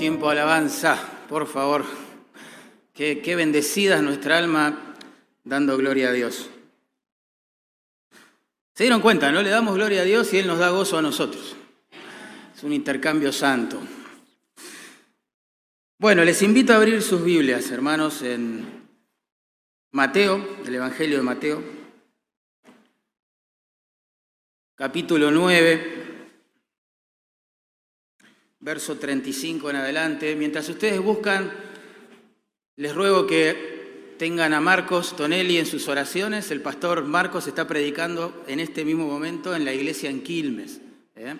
tiempo de alabanza, por favor. Qué, qué bendecida es nuestra alma dando gloria a Dios. Se dieron cuenta, ¿no? Le damos gloria a Dios y Él nos da gozo a nosotros. Es un intercambio santo. Bueno, les invito a abrir sus Biblias, hermanos, en Mateo, el Evangelio de Mateo, capítulo 9 verso 35 en adelante. Mientras ustedes buscan, les ruego que tengan a Marcos Tonelli en sus oraciones. El pastor Marcos está predicando en este mismo momento en la iglesia en Quilmes. ¿eh?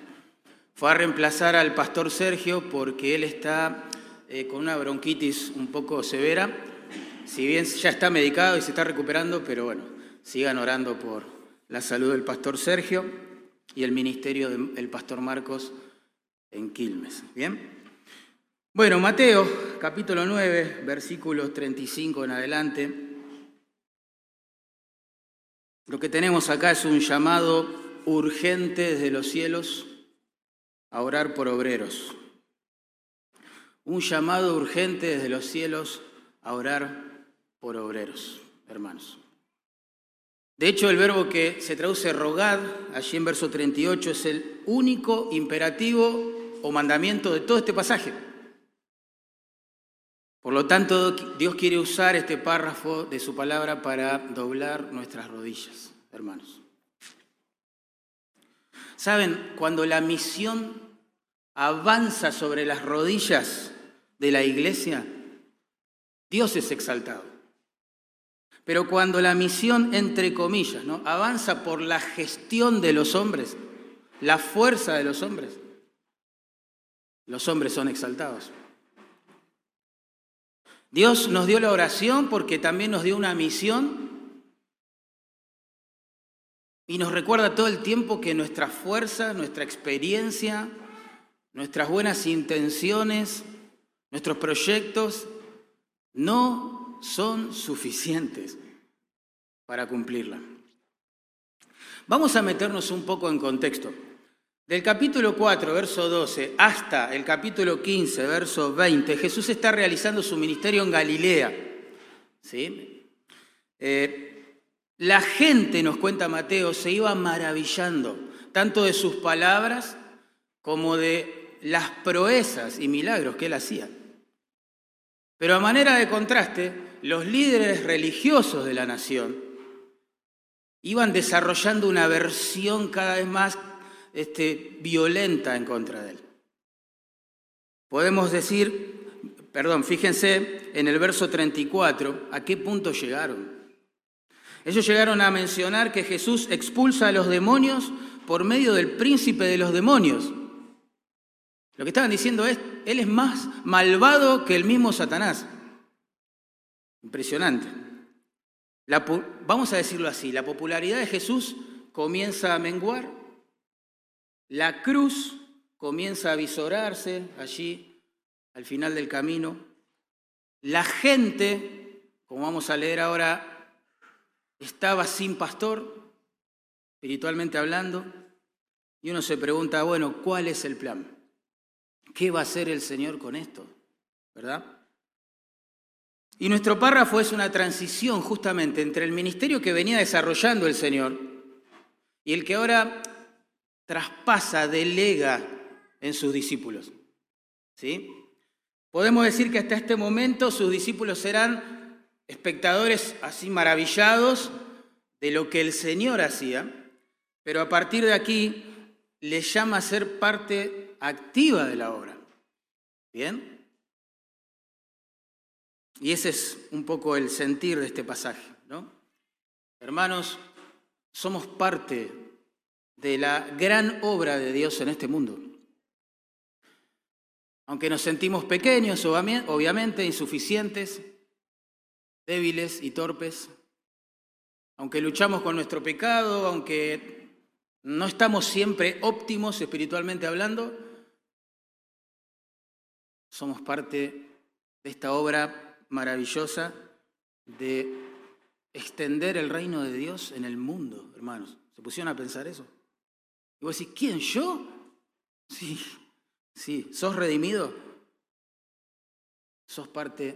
Fue a reemplazar al pastor Sergio porque él está eh, con una bronquitis un poco severa. Si bien ya está medicado y se está recuperando, pero bueno, sigan orando por la salud del pastor Sergio y el ministerio del pastor Marcos en Quilmes. ¿Bien? Bueno, Mateo capítulo 9, versículos 35 en adelante. Lo que tenemos acá es un llamado urgente desde los cielos a orar por obreros. Un llamado urgente desde los cielos a orar por obreros, hermanos. De hecho, el verbo que se traduce rogad, allí en verso 38, es el único imperativo o mandamiento de todo este pasaje. Por lo tanto, Dios quiere usar este párrafo de su palabra para doblar nuestras rodillas, hermanos. Saben, cuando la misión avanza sobre las rodillas de la iglesia, Dios es exaltado. Pero cuando la misión, entre comillas, ¿no? avanza por la gestión de los hombres, la fuerza de los hombres, los hombres son exaltados. Dios nos dio la oración porque también nos dio una misión y nos recuerda todo el tiempo que nuestra fuerza, nuestra experiencia, nuestras buenas intenciones, nuestros proyectos no son suficientes para cumplirla. Vamos a meternos un poco en contexto. Del capítulo 4, verso 12, hasta el capítulo 15, verso 20, Jesús está realizando su ministerio en Galilea. ¿sí? Eh, la gente, nos cuenta Mateo, se iba maravillando, tanto de sus palabras como de las proezas y milagros que él hacía. Pero a manera de contraste, los líderes religiosos de la nación iban desarrollando una versión cada vez más este, violenta en contra de él. Podemos decir, perdón, fíjense en el verso 34, a qué punto llegaron. Ellos llegaron a mencionar que Jesús expulsa a los demonios por medio del príncipe de los demonios. Lo que estaban diciendo es, Él es más malvado que el mismo Satanás. Impresionante. vamos a decirlo así, la popularidad de Jesús comienza a menguar la cruz comienza a visorarse allí al final del camino. La gente, como vamos a leer ahora, estaba sin pastor, espiritualmente hablando, y uno se pregunta, bueno, ¿cuál es el plan? ¿Qué va a hacer el Señor con esto? ¿Verdad? Y nuestro párrafo es una transición justamente entre el ministerio que venía desarrollando el Señor y el que ahora traspasa, delega en sus discípulos. ¿Sí? Podemos decir que hasta este momento sus discípulos serán espectadores así maravillados de lo que el Señor hacía, pero a partir de aquí les llama a ser parte activa de la obra. ¿Bien? Y ese es un poco el sentir de este pasaje, ¿no? Hermanos, somos parte de la gran obra de Dios en este mundo. Aunque nos sentimos pequeños, obviamente, insuficientes, débiles y torpes, aunque luchamos con nuestro pecado, aunque no estamos siempre óptimos espiritualmente hablando, somos parte de esta obra maravillosa de extender el reino de Dios en el mundo, hermanos. ¿Se pusieron a pensar eso? Y vos decís, ¿quién? ¿Yo? Sí, sí, ¿sos redimido? sos parte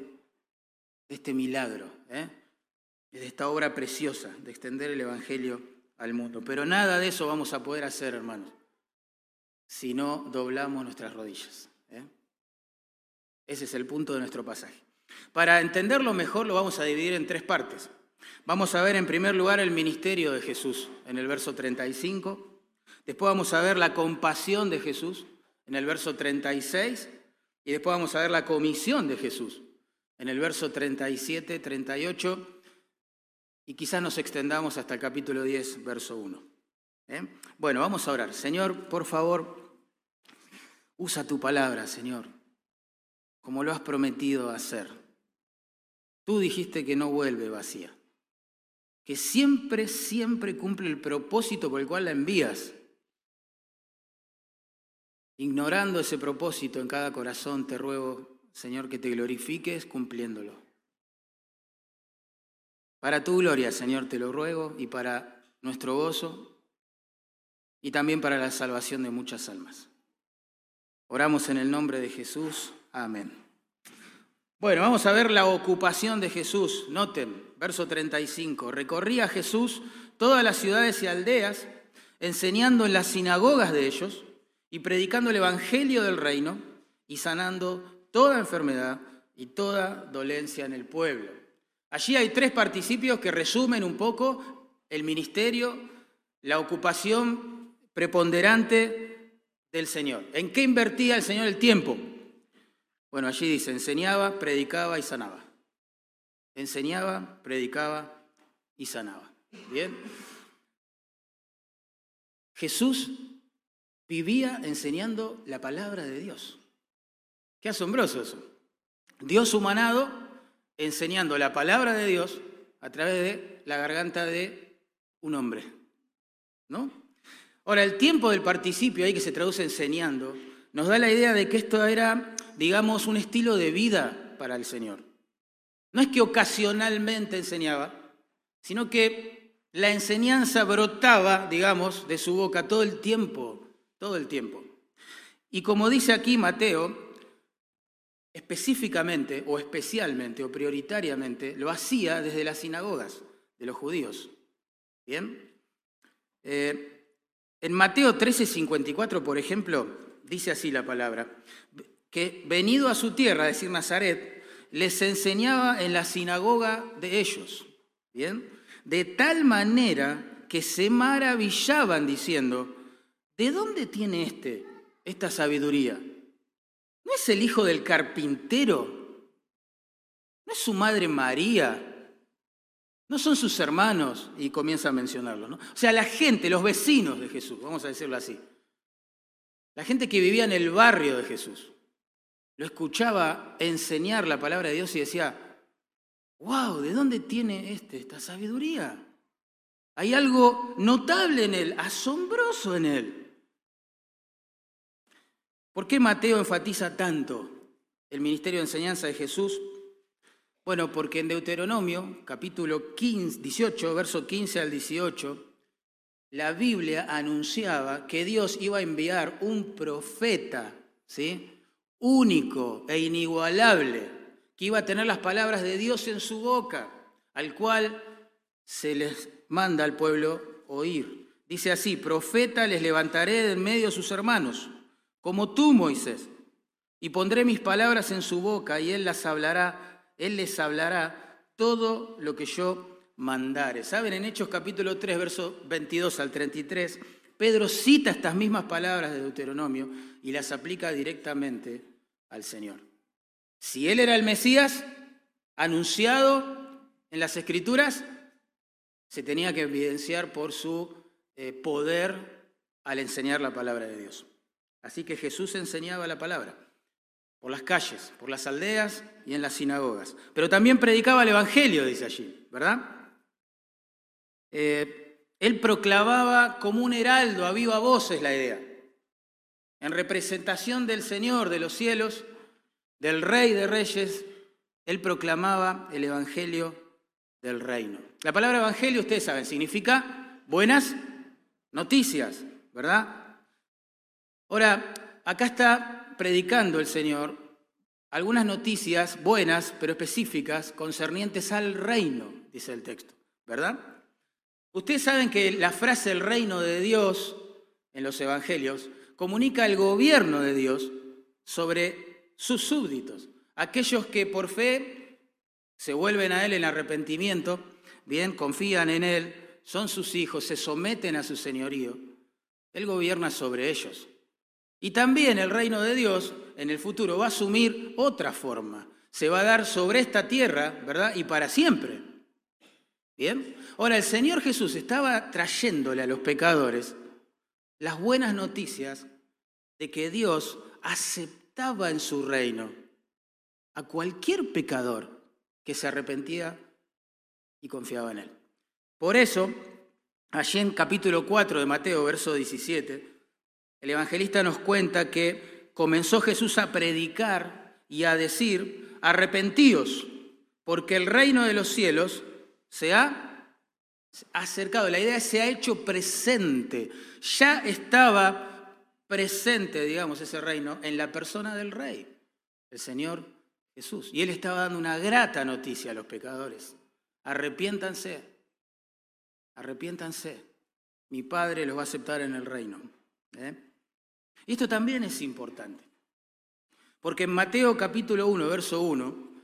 de este milagro, ¿eh? de esta obra preciosa de extender el Evangelio al mundo. Pero nada de eso vamos a poder hacer, hermanos, si no doblamos nuestras rodillas. ¿eh? Ese es el punto de nuestro pasaje. Para entenderlo mejor lo vamos a dividir en tres partes. Vamos a ver en primer lugar el ministerio de Jesús en el verso 35. Después vamos a ver la compasión de Jesús en el verso 36. Y después vamos a ver la comisión de Jesús en el verso 37, 38. Y quizás nos extendamos hasta el capítulo 10, verso 1. ¿Eh? Bueno, vamos a orar. Señor, por favor, usa tu palabra, Señor, como lo has prometido hacer. Tú dijiste que no vuelve vacía, que siempre, siempre cumple el propósito por el cual la envías. Ignorando ese propósito en cada corazón, te ruego, Señor, que te glorifiques cumpliéndolo. Para tu gloria, Señor, te lo ruego, y para nuestro gozo, y también para la salvación de muchas almas. Oramos en el nombre de Jesús. Amén. Bueno, vamos a ver la ocupación de Jesús. Noten, verso 35. Recorría Jesús todas las ciudades y aldeas, enseñando en las sinagogas de ellos y predicando el Evangelio del reino y sanando toda enfermedad y toda dolencia en el pueblo. Allí hay tres participios que resumen un poco el ministerio, la ocupación preponderante del Señor. ¿En qué invertía el Señor el tiempo? Bueno, allí dice, enseñaba, predicaba y sanaba. Enseñaba, predicaba y sanaba. Bien. Jesús vivía enseñando la palabra de Dios. Qué asombroso eso. Dios humanado enseñando la palabra de Dios a través de la garganta de un hombre. ¿No? Ahora, el tiempo del participio ahí que se traduce enseñando nos da la idea de que esto era digamos, un estilo de vida para el Señor. No es que ocasionalmente enseñaba, sino que la enseñanza brotaba, digamos, de su boca todo el tiempo, todo el tiempo. Y como dice aquí Mateo, específicamente o especialmente o prioritariamente lo hacía desde las sinagogas de los judíos. ¿Bien? Eh, en Mateo 13:54, por ejemplo, dice así la palabra, que venido a su tierra, es decir, Nazaret, les enseñaba en la sinagoga de ellos, ¿bien? De tal manera que se maravillaban diciendo, ¿de dónde tiene este esta sabiduría? ¿No es el hijo del carpintero? ¿No es su madre María? ¿No son sus hermanos? Y comienza a mencionarlo, ¿no? O sea, la gente, los vecinos de Jesús, vamos a decirlo así. La gente que vivía en el barrio de Jesús lo escuchaba enseñar la palabra de Dios y decía, wow, ¿de dónde tiene este, esta sabiduría? Hay algo notable en él, asombroso en él. ¿Por qué Mateo enfatiza tanto el ministerio de enseñanza de Jesús? Bueno, porque en Deuteronomio, capítulo 15, 18, verso 15 al 18, la Biblia anunciaba que Dios iba a enviar un profeta, ¿sí? único e inigualable, que iba a tener las palabras de Dios en su boca, al cual se les manda al pueblo oír. Dice así, profeta les levantaré de en medio de sus hermanos, como tú, Moisés, y pondré mis palabras en su boca y él las hablará, él les hablará todo lo que yo mandare. ¿Saben? En Hechos capítulo 3, verso 22 al 33, Pedro cita estas mismas palabras de Deuteronomio y las aplica directamente al Señor. Si Él era el Mesías anunciado en las Escrituras, se tenía que evidenciar por su eh, poder al enseñar la palabra de Dios. Así que Jesús enseñaba la palabra por las calles, por las aldeas y en las sinagogas. Pero también predicaba el Evangelio, dice allí, ¿verdad? Eh, él proclamaba como un heraldo a viva voz, es la idea en representación del Señor de los cielos, del Rey de Reyes, él proclamaba el Evangelio del reino. La palabra Evangelio, ustedes saben, significa buenas noticias, ¿verdad? Ahora, acá está predicando el Señor algunas noticias buenas, pero específicas, concernientes al reino, dice el texto, ¿verdad? Ustedes saben que la frase el reino de Dios en los evangelios comunica el gobierno de Dios sobre sus súbditos, aquellos que por fe se vuelven a Él en arrepentimiento, bien, confían en Él, son sus hijos, se someten a su señorío. Él gobierna sobre ellos. Y también el reino de Dios en el futuro va a asumir otra forma. Se va a dar sobre esta tierra, ¿verdad? Y para siempre. ¿Bien? Ahora, el Señor Jesús estaba trayéndole a los pecadores las buenas noticias de que Dios aceptaba en su reino a cualquier pecador que se arrepentía y confiaba en Él. Por eso, allí en capítulo 4 de Mateo, verso 17, el evangelista nos cuenta que comenzó Jesús a predicar y a decir, arrepentíos, porque el reino de los cielos se ha acercado. La idea es se ha hecho presente. Ya estaba presente, digamos, ese reino en la persona del rey, el Señor Jesús. Y él estaba dando una grata noticia a los pecadores. Arrepiéntanse, arrepiéntanse. Mi Padre los va a aceptar en el reino. ¿eh? Y esto también es importante. Porque en Mateo capítulo 1, verso 1,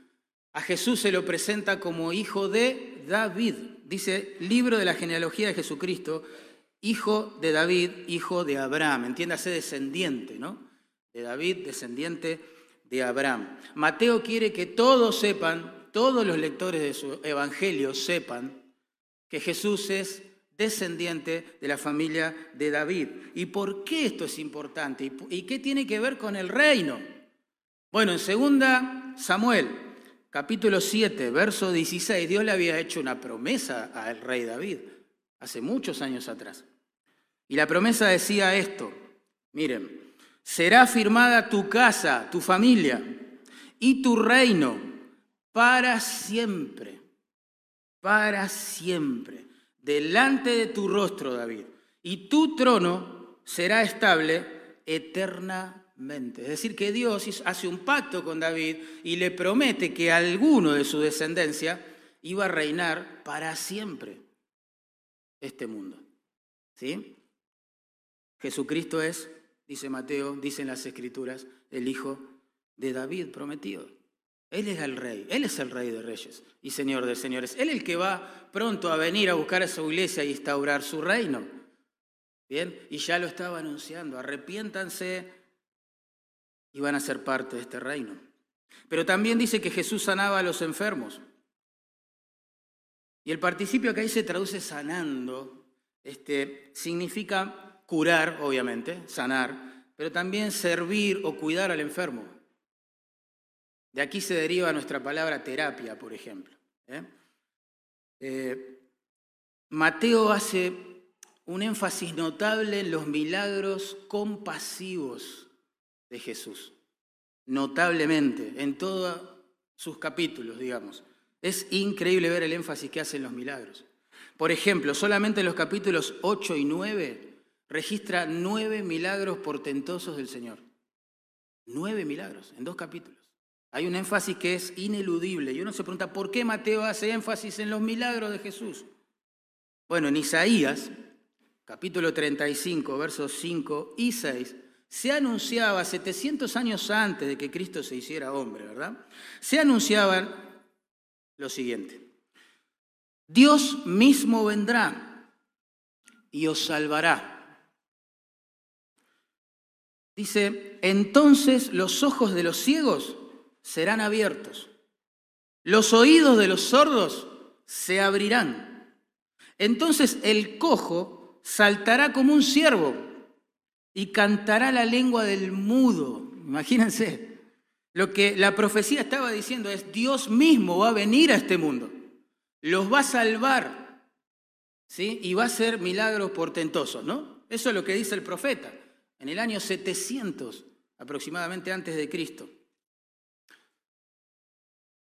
a Jesús se lo presenta como hijo de David. Dice, libro de la genealogía de Jesucristo, hijo de David, hijo de Abraham. Entiéndase, descendiente, ¿no? De David, descendiente de Abraham. Mateo quiere que todos sepan, todos los lectores de su evangelio sepan que Jesús es descendiente de la familia de David. ¿Y por qué esto es importante? ¿Y qué tiene que ver con el reino? Bueno, en segunda Samuel, capítulo 7, verso 16, Dios le había hecho una promesa al rey David hace muchos años atrás. Y la promesa decía esto, miren, será firmada tu casa, tu familia y tu reino para siempre, para siempre delante de tu rostro, David, y tu trono será estable eternamente. Es decir, que Dios hace un pacto con David y le promete que alguno de su descendencia iba a reinar para siempre este mundo. ¿Sí? Jesucristo es, dice Mateo, dicen las Escrituras, el Hijo de David prometido. Él es el rey, Él es el rey de reyes y señor de señores. Él es el que va pronto a venir a buscar a su iglesia y instaurar su reino. Bien, y ya lo estaba anunciando, arrepiéntanse y van a ser parte de este reino. Pero también dice que Jesús sanaba a los enfermos. Y el participio que ahí se traduce sanando, este, significa curar, obviamente, sanar, pero también servir o cuidar al enfermo. De aquí se deriva nuestra palabra terapia, por ejemplo. ¿eh? Eh, Mateo hace un énfasis notable en los milagros compasivos de Jesús. Notablemente, en todos sus capítulos, digamos. Es increíble ver el énfasis que hace en los milagros. Por ejemplo, solamente en los capítulos 8 y 9 registra nueve milagros portentosos del Señor. Nueve milagros en dos capítulos. Hay un énfasis que es ineludible. Y uno se pregunta, ¿por qué Mateo hace énfasis en los milagros de Jesús? Bueno, en Isaías, capítulo 35, versos 5 y 6, se anunciaba 700 años antes de que Cristo se hiciera hombre, ¿verdad? Se anunciaba lo siguiente. Dios mismo vendrá y os salvará. Dice, entonces los ojos de los ciegos serán abiertos. Los oídos de los sordos se abrirán. Entonces el cojo saltará como un ciervo y cantará la lengua del mudo. Imagínense. Lo que la profecía estaba diciendo es, Dios mismo va a venir a este mundo, los va a salvar, ¿sí? Y va a hacer milagros portentosos, ¿no? Eso es lo que dice el profeta, en el año 700 aproximadamente antes de Cristo.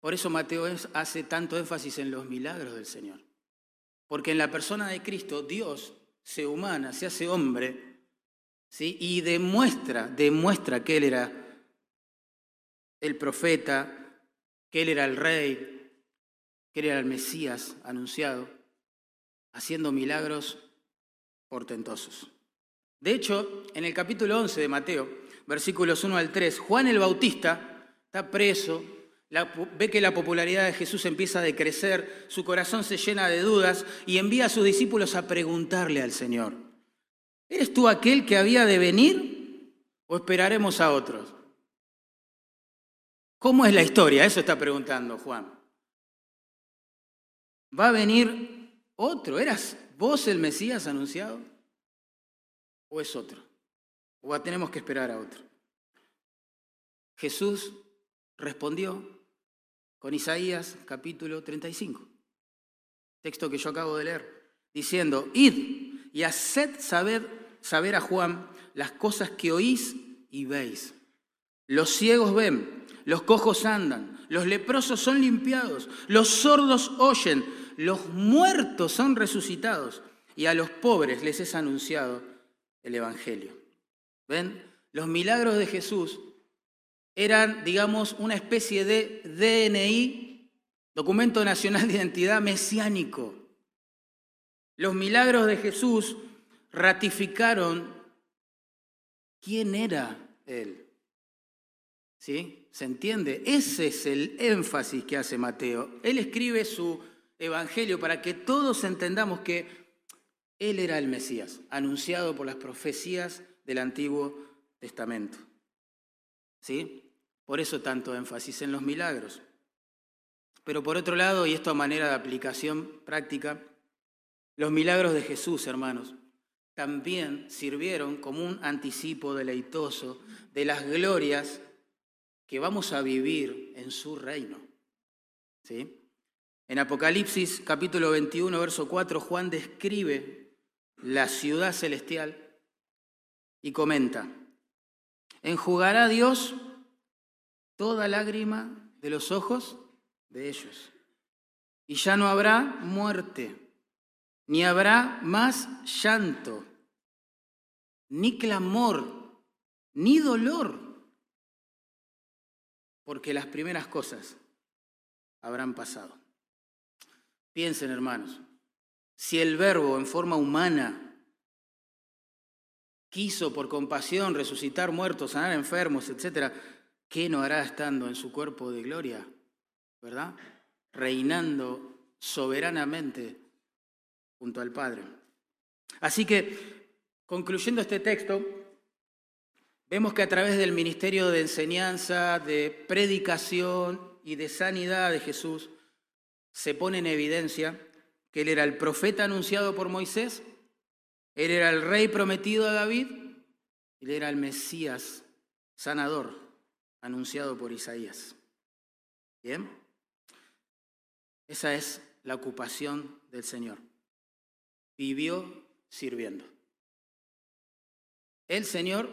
Por eso Mateo hace tanto énfasis en los milagros del Señor. Porque en la persona de Cristo Dios se humana, se hace hombre, ¿sí? y demuestra, demuestra que Él era el profeta, que él era el rey, que él era el Mesías anunciado, haciendo milagros portentosos. De hecho, en el capítulo 11 de Mateo, versículos 1 al 3, Juan el Bautista está preso, ve que la popularidad de Jesús empieza a decrecer, su corazón se llena de dudas y envía a sus discípulos a preguntarle al Señor, ¿eres tú aquel que había de venir o esperaremos a otros? ¿Cómo es la historia? Eso está preguntando Juan. ¿Va a venir otro? ¿Eras vos el Mesías anunciado? ¿O es otro? ¿O tenemos que esperar a otro? Jesús respondió con Isaías capítulo 35, texto que yo acabo de leer, diciendo, id y haced saber, saber a Juan las cosas que oís y veis. Los ciegos ven, los cojos andan, los leprosos son limpiados, los sordos oyen, los muertos son resucitados y a los pobres les es anunciado el Evangelio. ¿Ven? Los milagros de Jesús eran, digamos, una especie de DNI, documento nacional de identidad mesiánico. Los milagros de Jesús ratificaron quién era Él. ¿Sí? ¿Se entiende? Ese es el énfasis que hace Mateo. Él escribe su evangelio para que todos entendamos que Él era el Mesías, anunciado por las profecías del Antiguo Testamento. ¿Sí? Por eso tanto énfasis en los milagros. Pero por otro lado, y esto a manera de aplicación práctica, los milagros de Jesús, hermanos, también sirvieron como un anticipo deleitoso de las glorias que vamos a vivir en su reino. ¿Sí? En Apocalipsis capítulo 21, verso 4, Juan describe la ciudad celestial y comenta, enjugará Dios toda lágrima de los ojos de ellos. Y ya no habrá muerte, ni habrá más llanto, ni clamor, ni dolor, porque las primeras cosas habrán pasado. Piensen, hermanos, si el verbo en forma humana quiso por compasión resucitar muertos, sanar enfermos, etcétera, ¿qué no hará estando en su cuerpo de gloria? ¿Verdad? Reinando soberanamente junto al Padre. Así que, concluyendo este texto, vemos que a través del ministerio de enseñanza, de predicación y de sanidad de Jesús, se pone en evidencia que él era el profeta anunciado por Moisés, él era el rey prometido a David, él era el Mesías sanador anunciado por Isaías. ¿Bien? Esa es la ocupación del Señor. Vivió sirviendo. El Señor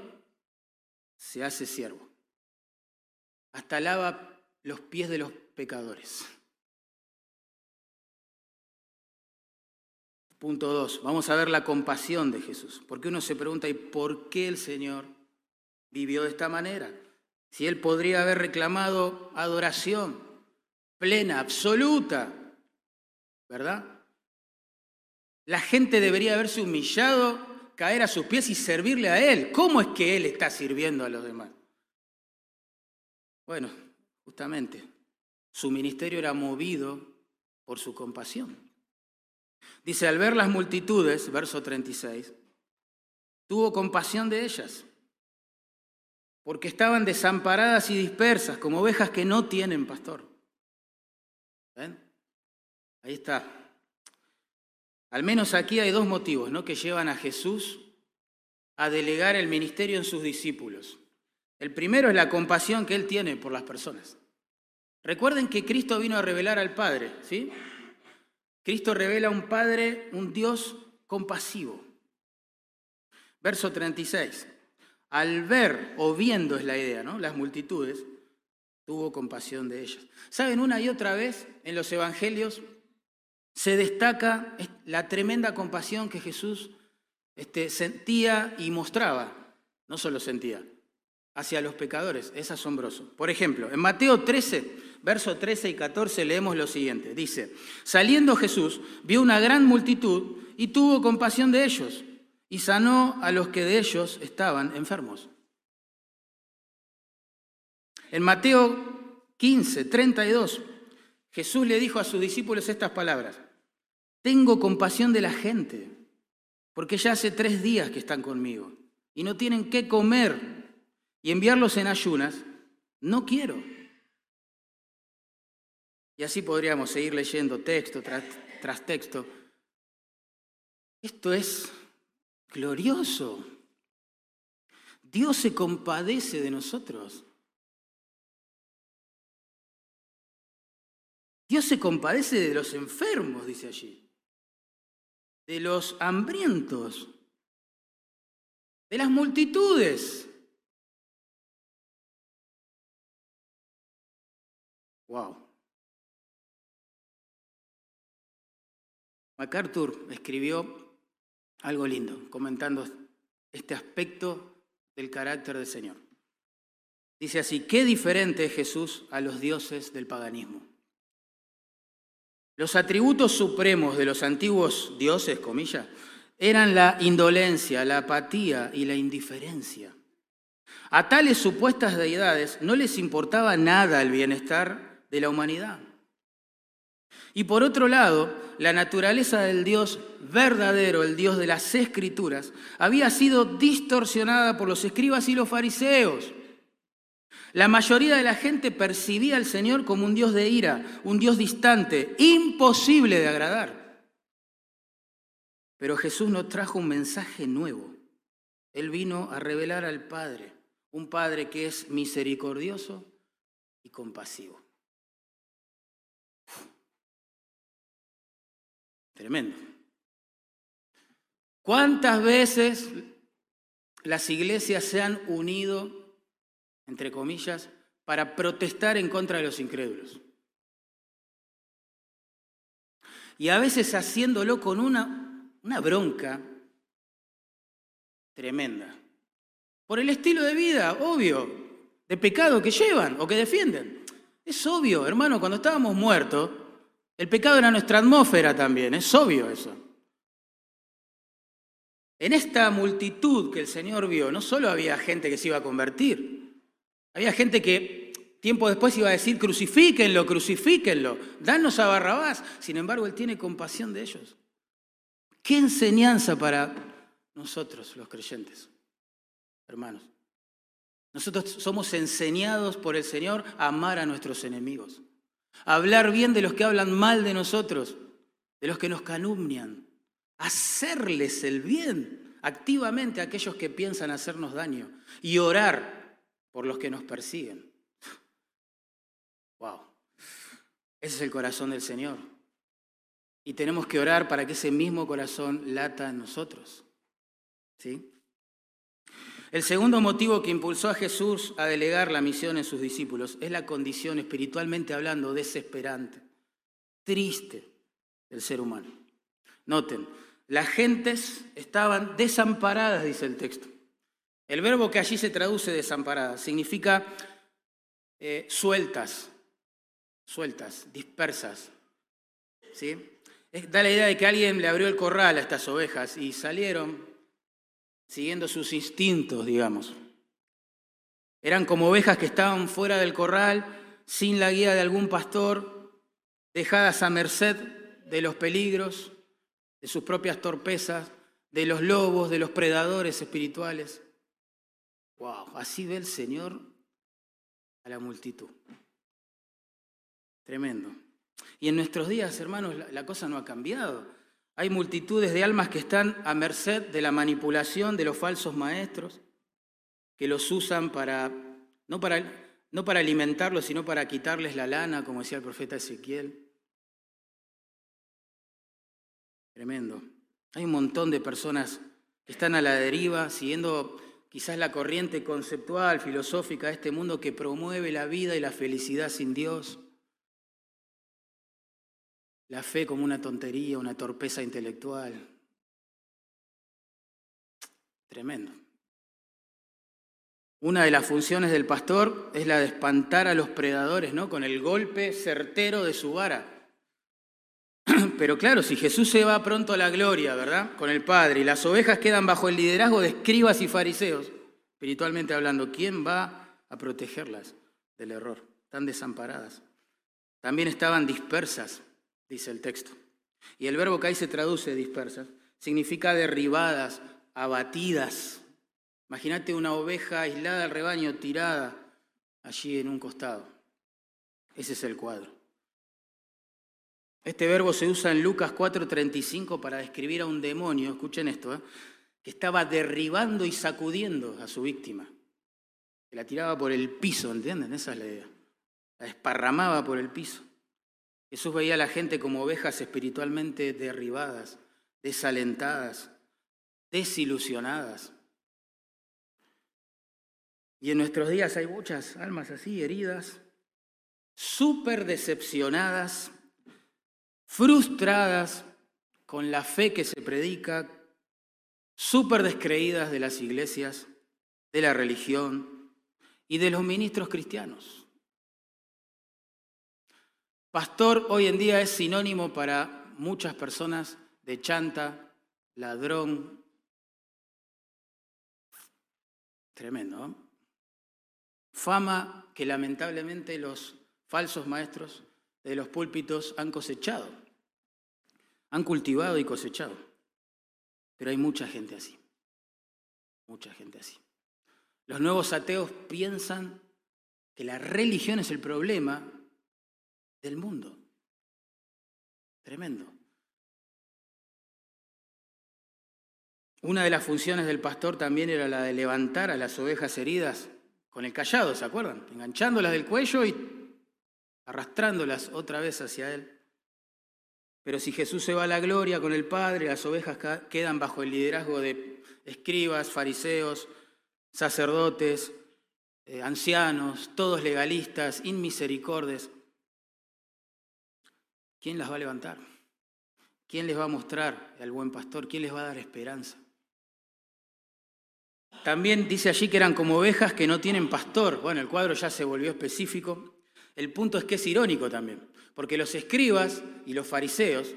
se hace siervo. Hasta lava los pies de los pecadores. Punto dos, vamos a ver la compasión de Jesús. Porque uno se pregunta, ¿y por qué el Señor vivió de esta manera? Si él podría haber reclamado adoración plena, absoluta, ¿verdad? La gente debería haberse humillado, caer a sus pies y servirle a él. ¿Cómo es que él está sirviendo a los demás? Bueno, justamente, su ministerio era movido por su compasión. Dice, al ver las multitudes, verso 36, tuvo compasión de ellas porque estaban desamparadas y dispersas como ovejas que no tienen pastor. ¿Ven? Ahí está. Al menos aquí hay dos motivos ¿no? que llevan a Jesús a delegar el ministerio en sus discípulos. El primero es la compasión que él tiene por las personas. Recuerden que Cristo vino a revelar al Padre, ¿sí? Cristo revela a un Padre, un Dios compasivo. Verso 36 al ver o viendo es la idea, ¿no? Las multitudes, tuvo compasión de ellas. ¿Saben? Una y otra vez en los evangelios se destaca la tremenda compasión que Jesús este, sentía y mostraba. No solo sentía, hacia los pecadores. Es asombroso. Por ejemplo, en Mateo 13, verso 13 y 14 leemos lo siguiente. Dice, saliendo Jesús, vio una gran multitud y tuvo compasión de ellos y sanó a los que de ellos estaban enfermos. En Mateo 15, 32, Jesús le dijo a sus discípulos estas palabras. Tengo compasión de la gente, porque ya hace tres días que están conmigo y no tienen qué comer y enviarlos en ayunas, no quiero. Y así podríamos seguir leyendo texto tras, tras texto. Esto es glorioso. Dios se compadece de nosotros. Dios se compadece de los enfermos, dice allí, de los hambrientos, de las multitudes. Wow. MacArthur escribió algo lindo, comentando este aspecto del carácter del Señor. Dice así, qué diferente es Jesús a los dioses del paganismo. Los atributos supremos de los antiguos dioses, comillas, eran la indolencia, la apatía y la indiferencia. A tales supuestas deidades no les importaba nada el bienestar de la humanidad. Y por otro lado, la naturaleza del Dios verdadero, el Dios de las escrituras, había sido distorsionada por los escribas y los fariseos la mayoría de la gente percibía al Señor como un Dios de ira, un Dios distante, imposible de agradar. Pero Jesús nos trajo un mensaje nuevo. Él vino a revelar al Padre, un Padre que es misericordioso y compasivo. Tremendo. ¿Cuántas veces las iglesias se han unido entre comillas, para protestar en contra de los incrédulos. Y a veces haciéndolo con una, una bronca tremenda. Por el estilo de vida, obvio, de pecado que llevan o que defienden. Es obvio, hermano, cuando estábamos muertos, el pecado era nuestra atmósfera también, es obvio eso. En esta multitud que el Señor vio, no solo había gente que se iba a convertir, había gente que tiempo después iba a decir, crucifíquenlo, crucifíquenlo, danos a Barrabás. Sin embargo, Él tiene compasión de ellos. ¿Qué enseñanza para nosotros, los creyentes, hermanos? Nosotros somos enseñados por el Señor a amar a nuestros enemigos, hablar bien de los que hablan mal de nosotros, de los que nos calumnian, hacerles el bien activamente a aquellos que piensan hacernos daño y orar por los que nos persiguen. Wow. Ese es el corazón del Señor. Y tenemos que orar para que ese mismo corazón lata en nosotros. ¿Sí? El segundo motivo que impulsó a Jesús a delegar la misión en sus discípulos es la condición espiritualmente hablando desesperante, triste del ser humano. Noten, las gentes estaban desamparadas, dice el texto. El verbo que allí se traduce desamparada significa eh, sueltas, sueltas, dispersas. ¿sí? Da la idea de que alguien le abrió el corral a estas ovejas y salieron siguiendo sus instintos, digamos. Eran como ovejas que estaban fuera del corral, sin la guía de algún pastor, dejadas a merced de los peligros, de sus propias torpezas, de los lobos, de los predadores espirituales. Wow, así ve el Señor a la multitud. Tremendo. Y en nuestros días, hermanos, la, cosa no ha cambiado. Hay multitudes de almas que están a merced de la manipulación de los falsos maestros, que los usan para no para, no para alimentarlos, sino para quitarles la lana, como decía el profeta Ezequiel. Tremendo. Hay un montón de personas que están a la deriva, siguiendo quizás la corriente conceptual, filosófica de este mundo que promueve la vida y la felicidad sin Dios. La fe como una tontería, una torpeza intelectual. Tremendo. Una de las funciones del pastor es la de espantar a los predadores, ¿no? Con el golpe certero de su vara. Pero claro, si Jesús se va pronto a la gloria, ¿verdad? Con el Padre, y las ovejas quedan bajo el liderazgo de escribas y fariseos, espiritualmente hablando, ¿quién va a protegerlas del error? Están desamparadas. También estaban dispersas, dice el texto. Y el verbo que ahí se traduce dispersas significa derribadas, abatidas. Imagínate una oveja aislada del rebaño, tirada allí en un costado. Ese es el cuadro. Este verbo se usa en Lucas 4:35 para describir a un demonio, escuchen esto, ¿eh? que estaba derribando y sacudiendo a su víctima. Que la tiraba por el piso, ¿entienden? Esa es la idea. La esparramaba por el piso. Jesús veía a la gente como ovejas espiritualmente derribadas, desalentadas, desilusionadas. Y en nuestros días hay muchas almas así, heridas, súper decepcionadas, frustradas con la fe que se predica, súper descreídas de las iglesias, de la religión y de los ministros cristianos. Pastor hoy en día es sinónimo para muchas personas de chanta, ladrón. Tremendo. Fama que lamentablemente los falsos maestros de los púlpitos han cosechado, han cultivado y cosechado. Pero hay mucha gente así, mucha gente así. Los nuevos ateos piensan que la religión es el problema del mundo. Tremendo. Una de las funciones del pastor también era la de levantar a las ovejas heridas con el callado, ¿se acuerdan? Enganchándolas del cuello y arrastrándolas otra vez hacia Él. Pero si Jesús se va a la gloria con el Padre, las ovejas quedan bajo el liderazgo de escribas, fariseos, sacerdotes, eh, ancianos, todos legalistas, inmisericordes. ¿Quién las va a levantar? ¿Quién les va a mostrar al buen pastor? ¿Quién les va a dar esperanza? También dice allí que eran como ovejas que no tienen pastor. Bueno, el cuadro ya se volvió específico. El punto es que es irónico también, porque los escribas y los fariseos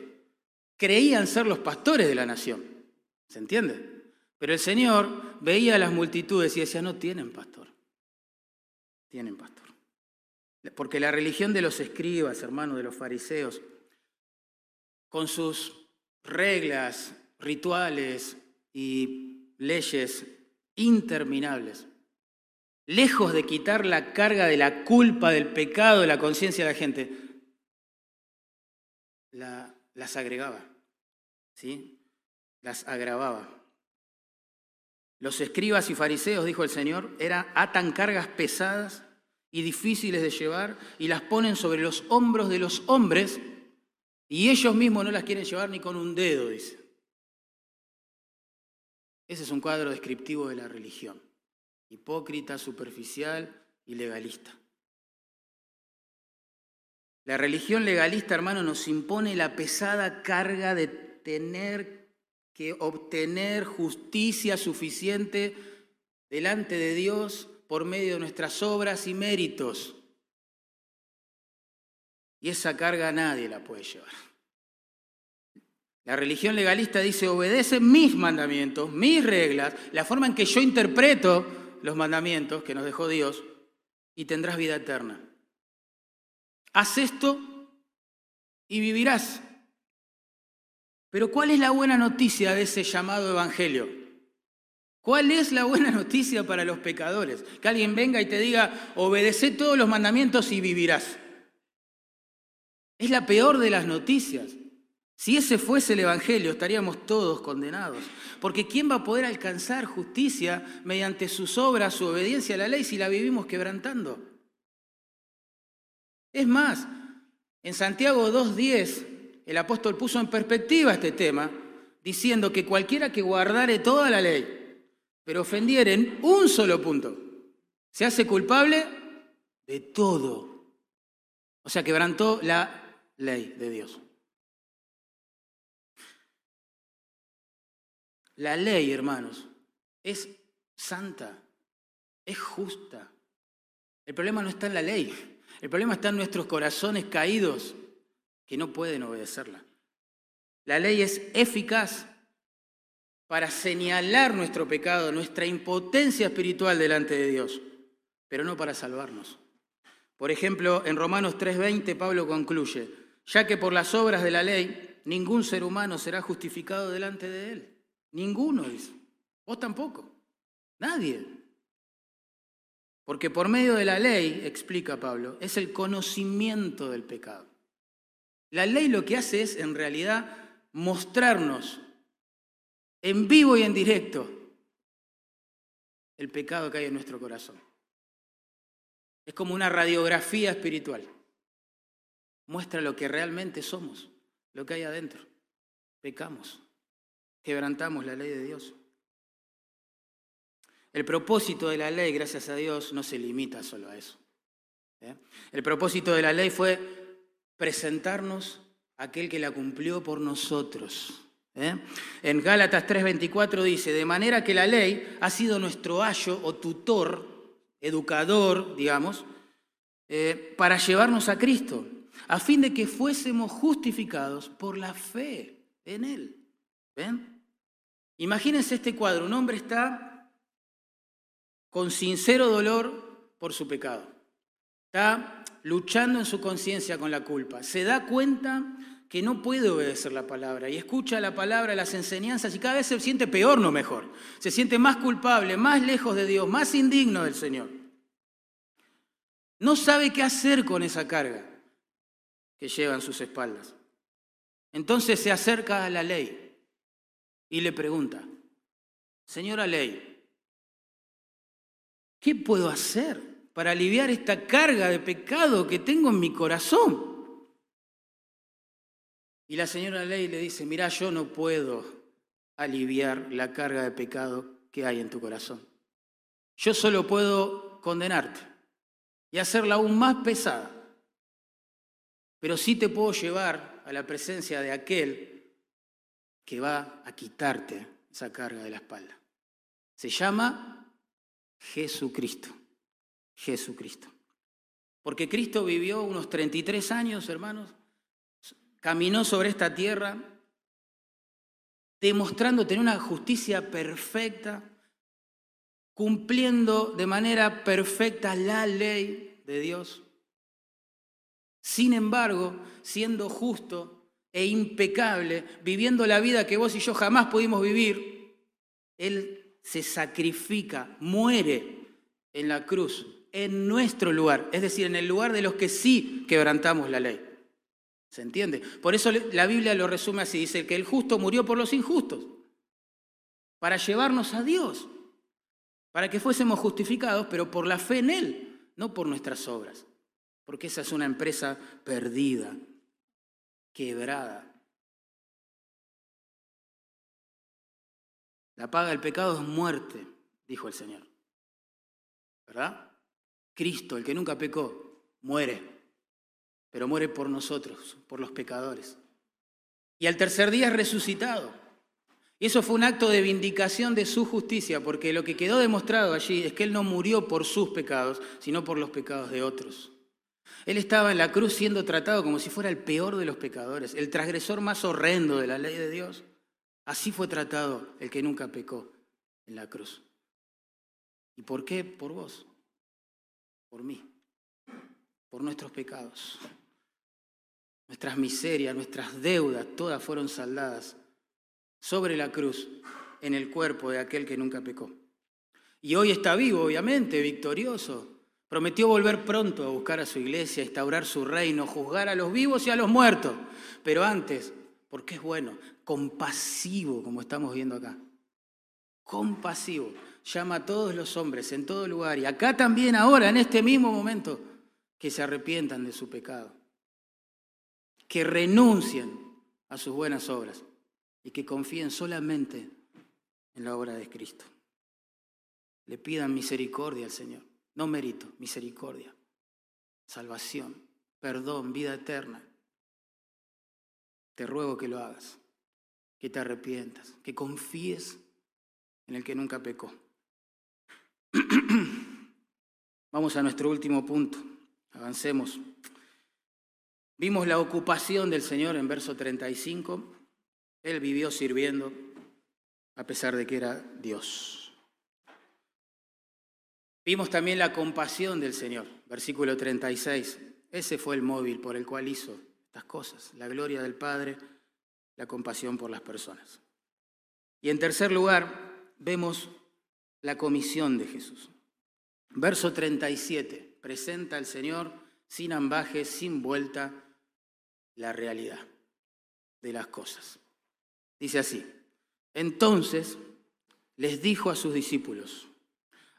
creían ser los pastores de la nación. ¿Se entiende? Pero el Señor veía a las multitudes y decía, no tienen pastor. Tienen pastor. Porque la religión de los escribas, hermanos, de los fariseos, con sus reglas, rituales y leyes interminables. Lejos de quitar la carga de la culpa, del pecado, de la conciencia de la gente, las agregaba, ¿sí? Las agravaba. Los escribas y fariseos, dijo el Señor, era, atan cargas pesadas y difíciles de llevar y las ponen sobre los hombros de los hombres y ellos mismos no las quieren llevar ni con un dedo, dice. Ese es un cuadro descriptivo de la religión, hipócrita, superficial y legalista. La religión legalista, hermano, nos impone la pesada carga de tener que obtener justicia suficiente delante de Dios por medio de nuestras obras y méritos. Y esa carga nadie la puede llevar. La religión legalista dice, obedece mis mandamientos, mis reglas, la forma en que yo interpreto los mandamientos que nos dejó Dios y tendrás vida eterna. Haz esto y vivirás. Pero ¿cuál es la buena noticia de ese llamado evangelio? ¿Cuál es la buena noticia para los pecadores? Que alguien venga y te diga, obedece todos los mandamientos y vivirás. Es la peor de las noticias. Si ese fuese el Evangelio, estaríamos todos condenados. Porque ¿quién va a poder alcanzar justicia mediante sus obras, su obediencia a la ley, si la vivimos quebrantando? Es más, en Santiago 2.10, el apóstol puso en perspectiva este tema, diciendo que cualquiera que guardare toda la ley, pero ofendiere en un solo punto, se hace culpable de todo. O sea, quebrantó la ley de Dios. La ley, hermanos, es santa. es justa. El problema no está en la ley, el problema está en nuestros corazones caídos que no pueden obedecerla. La ley es eficaz para señalar nuestro pecado, nuestra impotencia espiritual delante de Dios, pero no para salvarnos. Por ejemplo, en Romanos 3:20 Pablo concluye, ya que por las obras de la ley ningún ser humano será justificado delante de él. Ninguno dice. Vos tampoco. Nadie. Porque por medio de la ley, explica Pablo, es el conocimiento del pecado. La ley lo que hace es, en realidad, mostrarnos en vivo y en directo el pecado que hay en nuestro corazón. Es como una radiografía espiritual. Muestra lo que realmente somos, lo que hay adentro. Pecamos, quebrantamos la ley de Dios. El propósito de la ley, gracias a Dios, no se limita solo a eso. ¿eh? El propósito de la ley fue presentarnos a aquel que la cumplió por nosotros. ¿eh? En Gálatas 3:24 dice, de manera que la ley ha sido nuestro ayo o tutor educador, digamos, eh, para llevarnos a Cristo, a fin de que fuésemos justificados por la fe en Él. ¿Ven? Imagínense este cuadro, un hombre está con sincero dolor por su pecado, está luchando en su conciencia con la culpa, se da cuenta que no puede obedecer la palabra y escucha la palabra, las enseñanzas y cada vez se siente peor, no mejor. Se siente más culpable, más lejos de Dios, más indigno del Señor. No sabe qué hacer con esa carga que lleva en sus espaldas. Entonces se acerca a la ley y le pregunta, Señora ley, ¿qué puedo hacer para aliviar esta carga de pecado que tengo en mi corazón? Y la señora Ley le dice, mira, yo no puedo aliviar la carga de pecado que hay en tu corazón. Yo solo puedo condenarte y hacerla aún más pesada. Pero sí te puedo llevar a la presencia de aquel que va a quitarte esa carga de la espalda. Se llama Jesucristo. Jesucristo. Porque Cristo vivió unos 33 años, hermanos, caminó sobre esta tierra demostrando tener una justicia perfecta, cumpliendo de manera perfecta la ley de Dios. Sin embargo, siendo justo e impecable, viviendo la vida que vos y yo jamás pudimos vivir, Él se sacrifica, muere en la cruz, en nuestro lugar, es decir, en el lugar de los que sí quebrantamos la ley. ¿Se entiende? Por eso la Biblia lo resume así, dice que el justo murió por los injustos, para llevarnos a Dios, para que fuésemos justificados, pero por la fe en Él, no por nuestras obras, porque esa es una empresa perdida, quebrada. La paga del pecado es muerte, dijo el Señor. ¿Verdad? Cristo, el que nunca pecó, muere pero muere por nosotros, por los pecadores. Y al tercer día es resucitado. Y eso fue un acto de vindicación de su justicia, porque lo que quedó demostrado allí es que Él no murió por sus pecados, sino por los pecados de otros. Él estaba en la cruz siendo tratado como si fuera el peor de los pecadores, el transgresor más horrendo de la ley de Dios. Así fue tratado el que nunca pecó en la cruz. ¿Y por qué? Por vos, por mí, por nuestros pecados. Nuestras miserias, nuestras deudas, todas fueron saldadas sobre la cruz en el cuerpo de aquel que nunca pecó. Y hoy está vivo, obviamente, victorioso. Prometió volver pronto a buscar a su iglesia, instaurar su reino, juzgar a los vivos y a los muertos. Pero antes, porque es bueno, compasivo, como estamos viendo acá. Compasivo. Llama a todos los hombres en todo lugar y acá también ahora, en este mismo momento, que se arrepientan de su pecado que renuncien a sus buenas obras y que confíen solamente en la obra de Cristo. Le pidan misericordia al Señor, no mérito, misericordia, salvación, perdón, vida eterna. Te ruego que lo hagas, que te arrepientas, que confíes en el que nunca pecó. Vamos a nuestro último punto. Avancemos. Vimos la ocupación del Señor en verso 35. Él vivió sirviendo a pesar de que era Dios. Vimos también la compasión del Señor, versículo 36. Ese fue el móvil por el cual hizo estas cosas, la gloria del Padre, la compasión por las personas. Y en tercer lugar, vemos la comisión de Jesús. Verso 37, presenta al Señor sin ambaje, sin vuelta, la realidad de las cosas. Dice así, entonces les dijo a sus discípulos,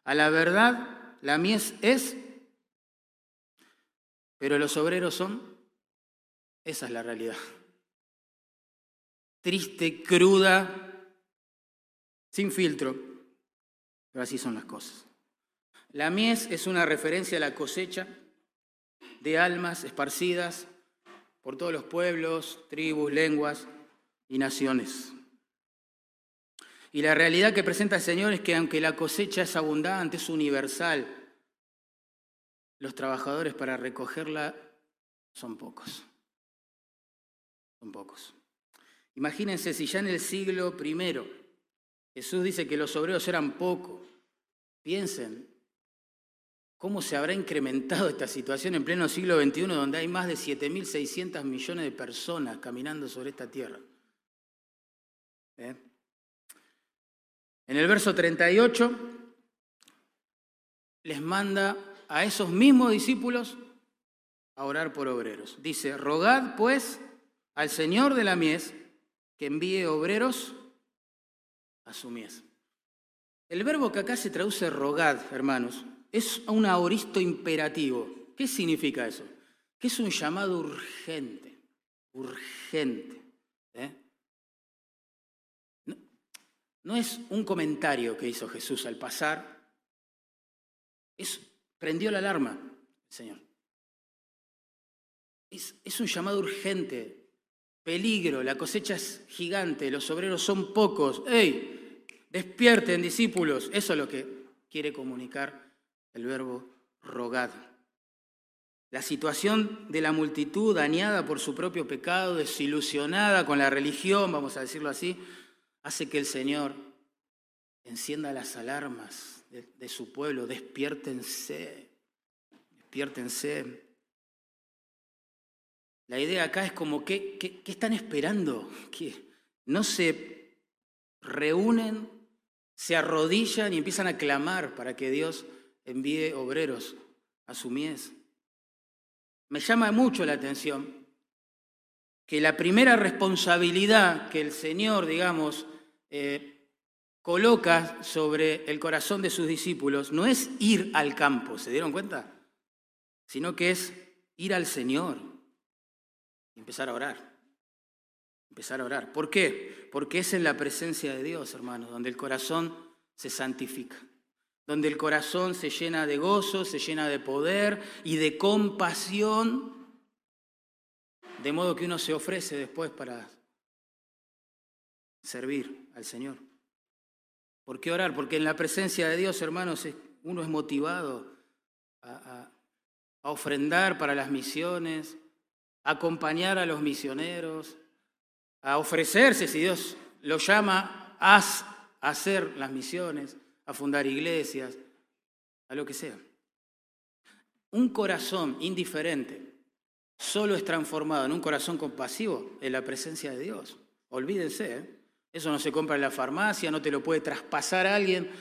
a la verdad la mies es, pero los obreros son, esa es la realidad. Triste, cruda, sin filtro, pero así son las cosas. La mies es una referencia a la cosecha de almas esparcidas por todos los pueblos, tribus, lenguas y naciones. Y la realidad que presenta el Señor es que aunque la cosecha es abundante, es universal, los trabajadores para recogerla son pocos. Son pocos. Imagínense si ya en el siglo I Jesús dice que los obreros eran pocos. Piensen, ¿Cómo se habrá incrementado esta situación en pleno siglo XXI donde hay más de 7.600 millones de personas caminando sobre esta tierra? ¿Eh? En el verso 38 les manda a esos mismos discípulos a orar por obreros. Dice, rogad pues al Señor de la mies que envíe obreros a su mies. El verbo que acá se traduce rogad, hermanos, es un aoristo imperativo. ¿Qué significa eso? Que es un llamado urgente, urgente. No, es un comentario que hizo Jesús al pasar, es, prendió la alarma Señor. Es, es un llamado urgente, peligro, la cosecha es gigante, los obreros son pocos. ¡Ey! Despierten, discípulos. Eso es lo que quiere comunicar el verbo rogado. La situación de la multitud dañada por su propio pecado, desilusionada con la religión, vamos a decirlo así, hace que el Señor encienda las alarmas de, su pueblo, despiértense, despiértense. La idea acá es como, ¿qué, están esperando? Que no se reúnen, se arrodillan y empiezan a clamar para que Dios envíe obreros a su mies. Me llama mucho la atención que la primera responsabilidad que el Señor, digamos, eh, coloca sobre el corazón de sus discípulos no es ir al campo, ¿se dieron cuenta? Sino que es ir al Señor y empezar a orar. Empezar a orar. ¿Por qué? Porque es en la presencia de Dios, hermanos, donde el corazón se santifica donde el corazón se llena de gozo, se llena de poder y de compasión, de modo que uno se ofrece después para servir al Señor. ¿Por qué orar? Porque en la presencia de Dios, hermanos, uno es motivado a, ofrendar para las misiones, a acompañar a los misioneros, a ofrecerse, si Dios lo llama, a hacer las misiones a fundar iglesias, a lo que sea. Un corazón indiferente solo es transformado en un corazón compasivo en la presencia de Dios. Olvídense, ¿eh? Eso no se compra en la farmacia, no te lo puede traspasar a alguien.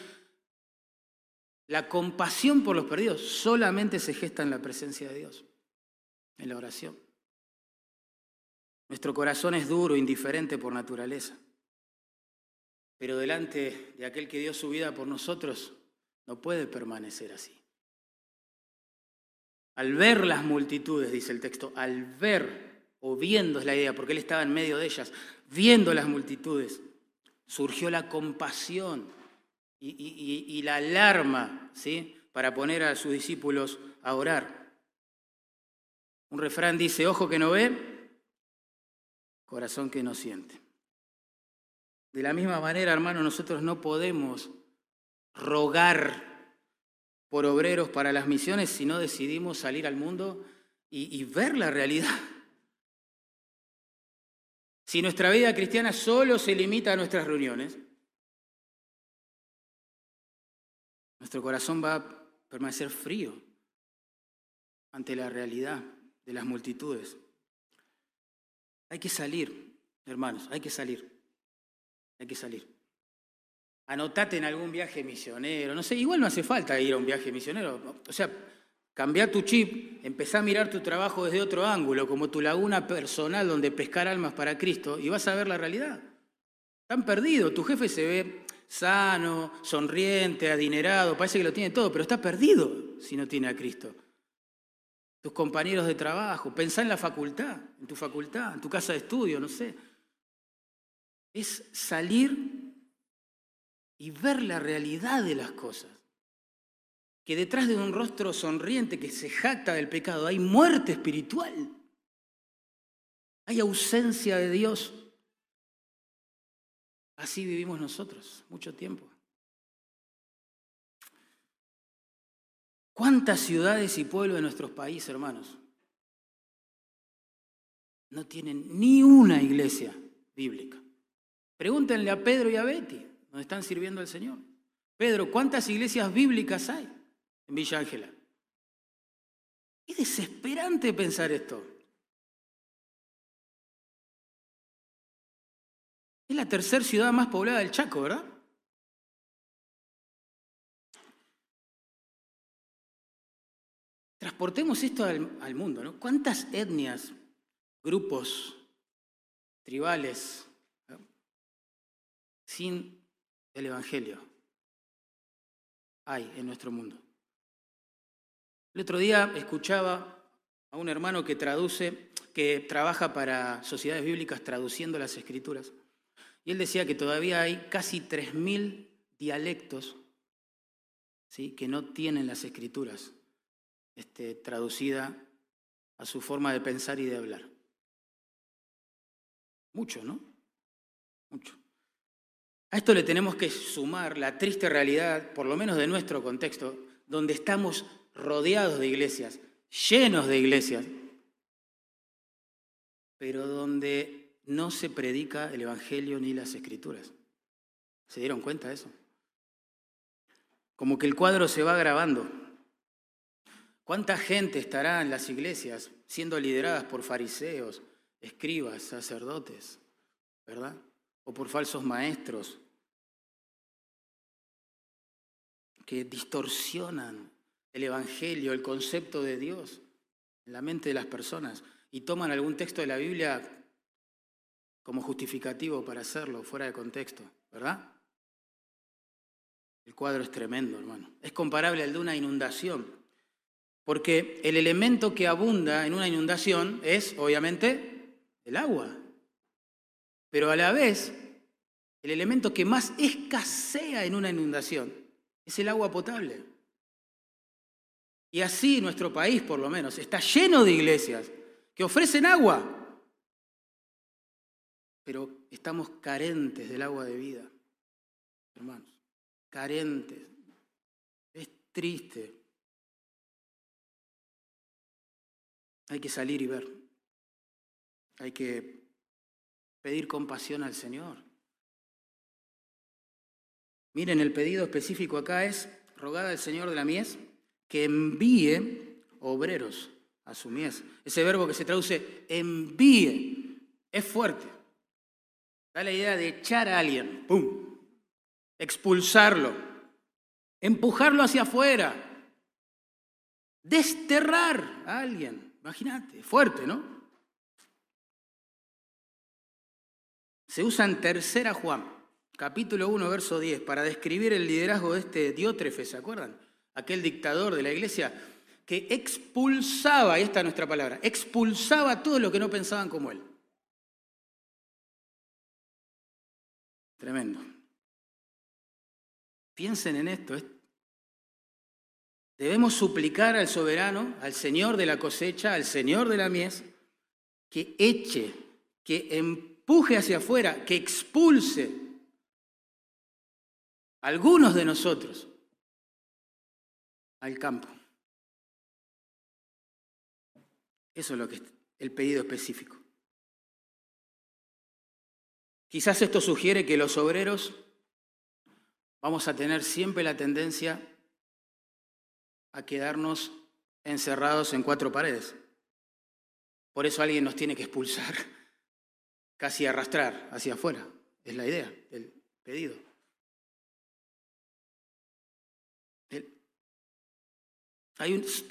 La compasión por los perdidos solamente se gesta en la presencia de Dios, en la oración. Nuestro corazón es duro, indiferente por naturaleza. Pero delante de aquel que dio su vida por nosotros, no puede permanecer así. Al ver las multitudes, dice el texto, al ver o viendo es la idea, porque él estaba en medio de ellas, viendo las multitudes, surgió la compasión y, la alarma ¿sí? para poner a sus discípulos a orar. Un refrán dice, ojo que no ve, corazón que no siente. De la misma manera, hermano, nosotros no podemos rogar por obreros para las misiones si no decidimos salir al mundo y, y ver la realidad. Si nuestra vida cristiana solo se limita a nuestras reuniones, nuestro corazón va a permanecer frío ante la realidad de las multitudes. Hay que salir, hermanos, hay que salir. Hay que salir. Anotate en algún viaje misionero, no sé, igual no hace falta ir a un viaje misionero. O sea, cambia tu chip, empezá a mirar tu trabajo desde otro ángulo, como tu laguna personal donde pescar almas para Cristo, y vas a ver la realidad. Están perdidos, tu jefe se ve sano, sonriente, adinerado, parece que lo tiene todo, pero está perdido si no tiene a Cristo. Tus compañeros de trabajo, pensá en la facultad, en tu facultad, en tu casa de estudio, no sé. Es salir y ver la realidad de las cosas. Que detrás de un rostro sonriente que se jacta del pecado hay muerte espiritual. Hay ausencia de Dios. Así vivimos nosotros mucho tiempo. ¿Cuántas ciudades y pueblos de nuestros países, hermanos, no tienen ni una iglesia bíblica? Pregúntenle a Pedro y a Betty donde están sirviendo al Señor. Pedro, ¿cuántas iglesias bíblicas hay en Villa Ángela? Es desesperante pensar esto. Es la tercera ciudad más poblada del Chaco, ¿verdad? Transportemos esto al, mundo, ¿no? ¿Cuántas etnias, grupos tribales, sin el Evangelio hay en nuestro mundo. El otro día escuchaba a un hermano que traduce, que trabaja para sociedades bíblicas traduciendo las escrituras, y él decía que todavía hay casi 3.000 dialectos ¿sí? que no tienen las escrituras este, traducida a su forma de pensar y de hablar. Mucho, ¿no? Mucho. A esto le tenemos que sumar la triste realidad, por lo menos de nuestro contexto, donde estamos rodeados de iglesias, llenos de iglesias, pero donde no se predica el Evangelio ni las Escrituras. ¿Se dieron cuenta de eso? Como que el cuadro se va grabando. ¿Cuánta gente estará en las iglesias siendo lideradas por fariseos, escribas, sacerdotes, verdad? o por falsos maestros que distorsionan el Evangelio, el concepto de Dios en la mente de las personas y toman algún texto de la Biblia como justificativo para hacerlo fuera de contexto, ¿verdad? El cuadro es tremendo, hermano. Es comparable al de una inundación, porque el elemento que abunda en una inundación es, obviamente, el agua. Pero a la vez, el elemento que más escasea en una inundación es el agua potable. Y así nuestro país, por lo menos, está lleno de iglesias que ofrecen agua, pero estamos carentes del agua de vida, hermanos, carentes. Es triste. Hay que salir y ver. Hay que pedir compasión al Señor. Miren, el pedido específico acá es rogar al Señor de la mies que envíe obreros a su mies. Ese verbo que se traduce envíe es fuerte. Da la idea de echar a alguien, ¡pum! Expulsarlo, empujarlo hacia afuera, desterrar a alguien. Imagínate, fuerte, ¿no? Se usa en tercera Juan, capítulo 1, verso 10, para describir el liderazgo de este Diótrefe, ¿se acuerdan? Aquel dictador de la iglesia que expulsaba, y esta es nuestra palabra, expulsaba a todos los que no pensaban como él. Tremendo. Piensen en esto. Debemos suplicar al soberano, al Señor de la cosecha, al Señor de la mies, que eche, que empuje hacia afuera, que expulse a algunos de nosotros al campo. Eso es lo que es el pedido específico. Quizás esto sugiere que los obreros vamos a tener siempre la tendencia a quedarnos encerrados en cuatro paredes. Por eso alguien nos tiene que expulsar, casi arrastrar hacia afuera. Es la idea del pedido.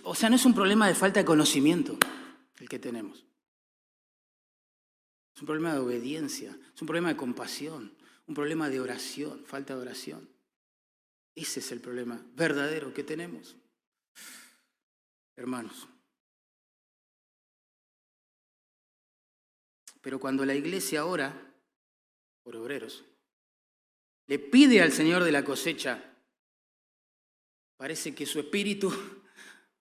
O sea, no es un problema de falta de conocimiento el que tenemos. Es un problema de obediencia, es un problema de compasión, un problema de oración, falta de oración. Ese es el problema verdadero que tenemos. Hermanos. Pero cuando la iglesia ora por obreros, le pide al Señor de la cosecha, parece que su espíritu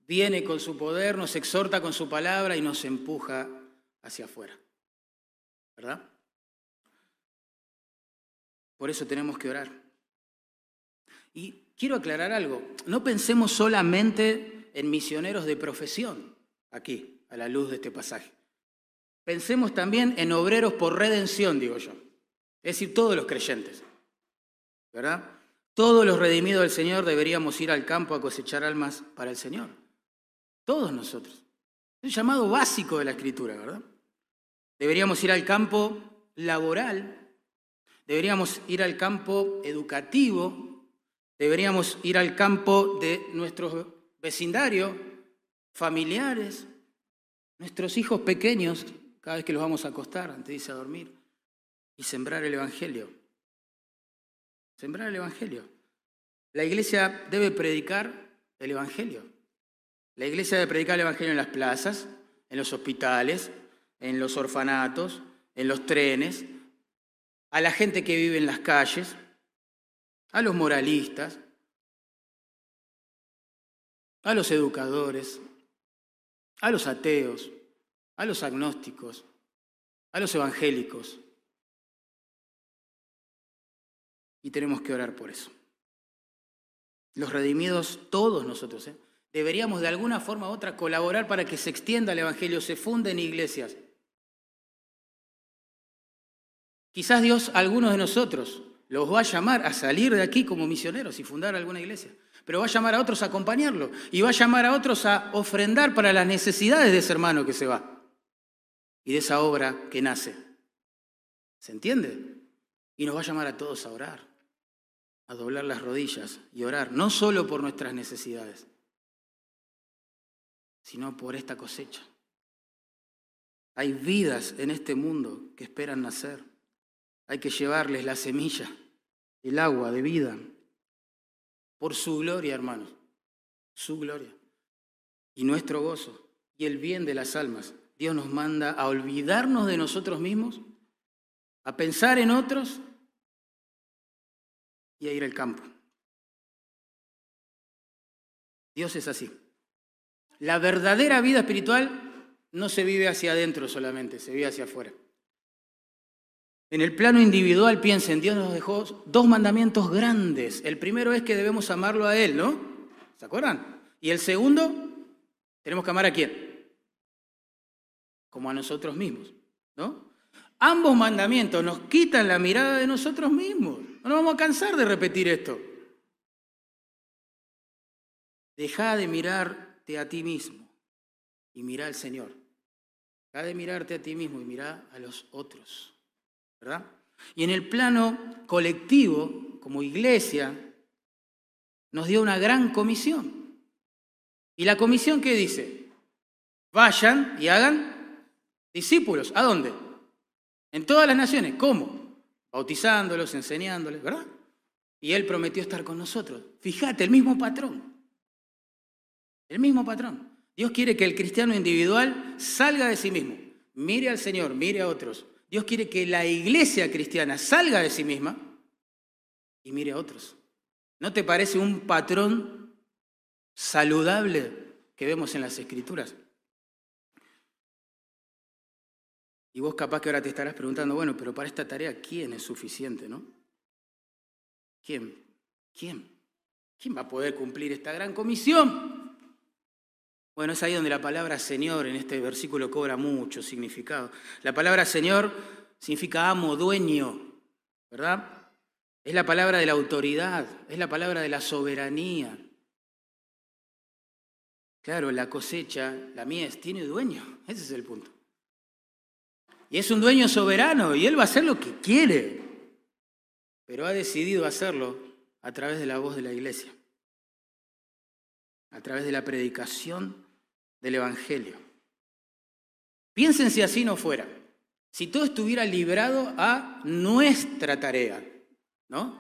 viene con su poder, nos exhorta con su palabra y nos empuja hacia afuera. ¿Verdad? Por eso tenemos que orar. Y quiero aclarar algo, no pensemos solamente en misioneros de profesión aquí, a la luz de este pasaje. Pensemos también en obreros por redención, digo yo. Es decir, todos los creyentes. ¿Verdad? Todos los redimidos del Señor deberíamos ir al campo a cosechar almas para el Señor. Todos nosotros. Es un llamado básico de la Escritura, ¿verdad? Deberíamos ir al campo laboral, deberíamos ir al campo educativo, deberíamos ir al campo de nuestros vecindarios, familiares, nuestros hijos pequeños, cada vez que los vamos a acostar antes de irse a dormir, y sembrar el Evangelio. Sembrar el Evangelio. La iglesia debe predicar el Evangelio. La iglesia debe predicar el Evangelio en las plazas, en los hospitales, en los orfanatos, en los trenes, a la gente que vive en las calles, a los moralistas, a los educadores, a los ateos, a los agnósticos, a los evangélicos. Y tenemos que orar por eso. Los redimidos, todos nosotros, ¿eh? Deberíamos de alguna forma u otra colaborar para que se extienda el Evangelio, se funden iglesias. Quizás Dios, algunos de nosotros, los va a llamar a salir de aquí como misioneros y fundar alguna iglesia, pero va a llamar a otros a acompañarlo y va a llamar a otros a ofrendar para las necesidades de ese hermano que se va y de esa obra que nace. ¿Se entiende? Y nos va a llamar a todos a orar, a doblar las rodillas y orar, no solo por nuestras necesidades, sino por esta cosecha. Hay vidas en este mundo que esperan nacer. Hay que llevarles la semilla, el agua de vida, por su gloria, hermanos, su gloria. Y nuestro gozo y el bien de las almas. Dios nos manda a olvidarnos de nosotros mismos, a pensar en otros y a ir al campo. Dios es así. La verdadera vida espiritual no se vive hacia adentro solamente, se vive hacia afuera. En el plano individual, piensen, Dios nos dejó dos mandamientos grandes. El primero es que debemos amarlo a Él, ¿no? ¿Se acuerdan? Y el segundo, tenemos que amar a quién? Como a nosotros mismos, ¿no? Ambos mandamientos nos quitan la mirada de nosotros mismos. No nos vamos a cansar de repetir esto. Deja de a ti mismo y mira al Señor. Deja de mirarte a ti mismo y mira a los otros. Y en el plano colectivo, como iglesia, nos dio una gran comisión. ¿Y la comisión qué dice? Vayan y hagan discípulos. ¿A dónde? En todas las naciones. ¿Cómo? Bautizándolos, enseñándoles, ¿verdad? Y Él prometió estar con nosotros. Fíjate, el mismo patrón. El mismo patrón. Dios quiere que el cristiano individual salga de sí mismo, mire al Señor, mire a otros, Dios quiere que la iglesia cristiana salga de sí misma y mire a otros. ¿No te parece un patrón saludable que vemos en las escrituras? Y vos capaz que ahora te estarás preguntando, bueno, pero para esta tarea, ¿quién es suficiente, no? ¿Quién? ¿Quién? ¿quién va a poder cumplir esta gran comisión? Bueno, es ahí donde la palabra Señor en este versículo cobra mucho significado. La palabra Señor significa amo, dueño, ¿verdad? Es la palabra de la autoridad, es la palabra de la soberanía. Claro, la cosecha, la mies, tiene dueño, ese es el punto. Y es un dueño soberano y él va a hacer lo que quiere, pero ha decidido hacerlo a través de la voz de la iglesia, a través de la predicación del Evangelio. Piensen si así no fuera, si todo estuviera librado a nuestra tarea, ¿no?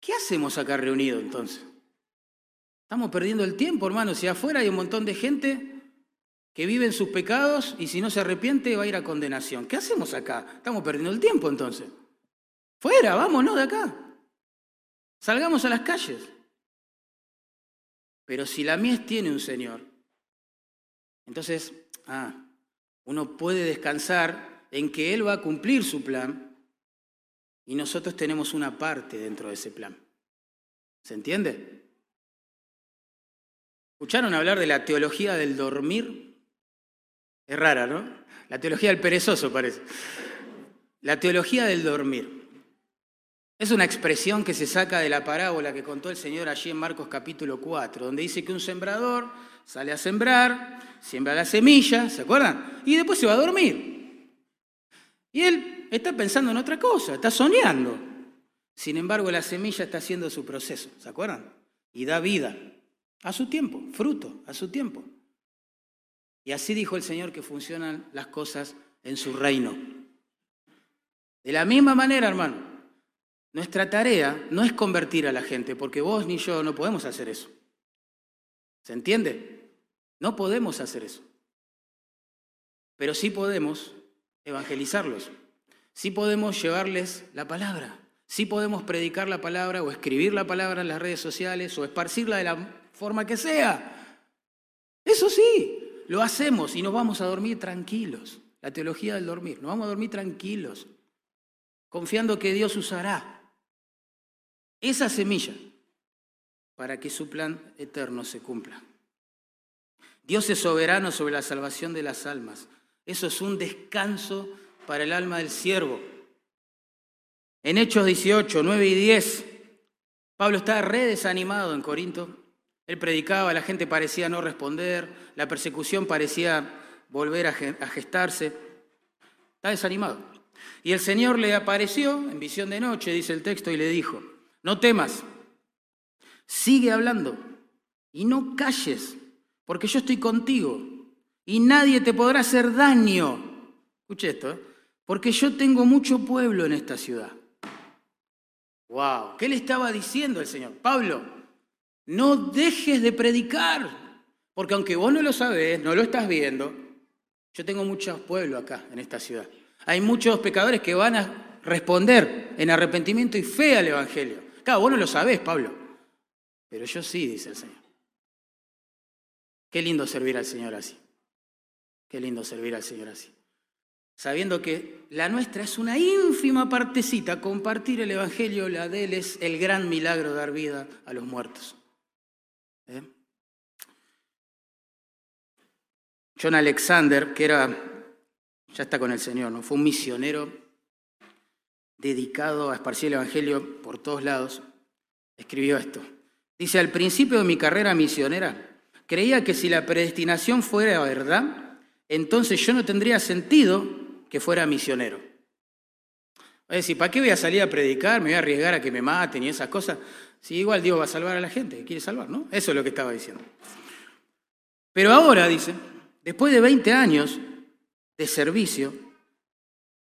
¿Qué hacemos acá reunidos entonces? Estamos perdiendo el tiempo, hermano. Si afuera hay un montón de gente que vive en sus pecados y si no se arrepiente va a ir a condenación. ¿Qué hacemos acá? Estamos perdiendo el tiempo entonces. Fuera, vámonos de acá. Salgamos a las calles. Pero si la mies tiene un Señor, entonces, ah, uno puede descansar en que Él va a cumplir su plan y nosotros tenemos una parte dentro de ese plan. ¿Se entiende? ¿Escucharon hablar de la teología del dormir? Es rara, ¿no? La teología del perezoso parece. La teología del dormir. Es una expresión que se saca de la parábola que contó el Señor allí en Marcos capítulo 4, donde dice que un sembrador sale a sembrar, siembra la semilla, ¿se acuerdan? Y después se va a dormir. Y él está pensando en otra cosa, está soñando. Sin embargo, la semilla está haciendo su proceso, ¿se acuerdan? Y da vida. A su tiempo, fruto, a su tiempo. Y así dijo el Señor que funcionan las cosas en su reino. De la misma manera, hermano, nuestra tarea no es convertir a la gente, porque vos ni yo no podemos hacer eso. ¿Se entiende? No podemos hacer eso. Pero sí podemos evangelizarlos. Sí podemos llevarles la palabra. Sí podemos predicar la palabra o escribir la palabra en las redes sociales o esparcirla de la forma que sea. Eso sí, lo hacemos y nos vamos a dormir tranquilos. La teología del dormir, nos vamos a dormir tranquilos, confiando que Dios usará esa semilla para que su plan eterno se cumpla. Dios es soberano sobre la salvación de las almas. Eso es un descanso para el alma del siervo. En Hechos 18, 9 y 10, Pablo está re desanimado en Corinto él predicaba, la gente parecía no responder, la persecución parecía volver a gestarse. Está desanimado. Y el Señor le apareció en visión de noche, dice el texto, y le dijo, no temas, sigue hablando y no calles, porque yo estoy contigo y nadie te podrá hacer daño. Escuche esto, ¿eh? porque yo tengo mucho pueblo en esta ciudad. Wow, ¿qué le estaba diciendo el Señor? Pablo, no dejes de predicar, porque aunque vos no lo sabés, no lo estás viendo, yo tengo muchos pueblos acá en esta ciudad. Hay muchos pecadores que van a responder en arrepentimiento y fe al Evangelio. Claro, vos no lo sabés, Pablo, pero yo sí, dice el Señor. Qué lindo servir al Señor así. Qué lindo servir al Señor así. Sabiendo que la nuestra es una ínfima partecita, compartir el Evangelio, la de Él es el gran milagro de dar vida a los muertos. ¿Eh? John Alexander, que era, ya está con el Señor, ¿no? fue un misionero dedicado a esparcir el Evangelio por todos lados, escribió esto. Dice, al principio de mi carrera misionera, creía que si la predestinación fuera verdad, entonces yo no tendría sentido que fuera misionero. Es decir, ¿para qué voy a salir a predicar? Me voy a arriesgar a que me maten y esas cosas. Si igual Dios va a salvar a la gente, quiere salvar, ¿no? Eso es lo que estaba diciendo. Pero ahora, dice, después de 20 años de servicio,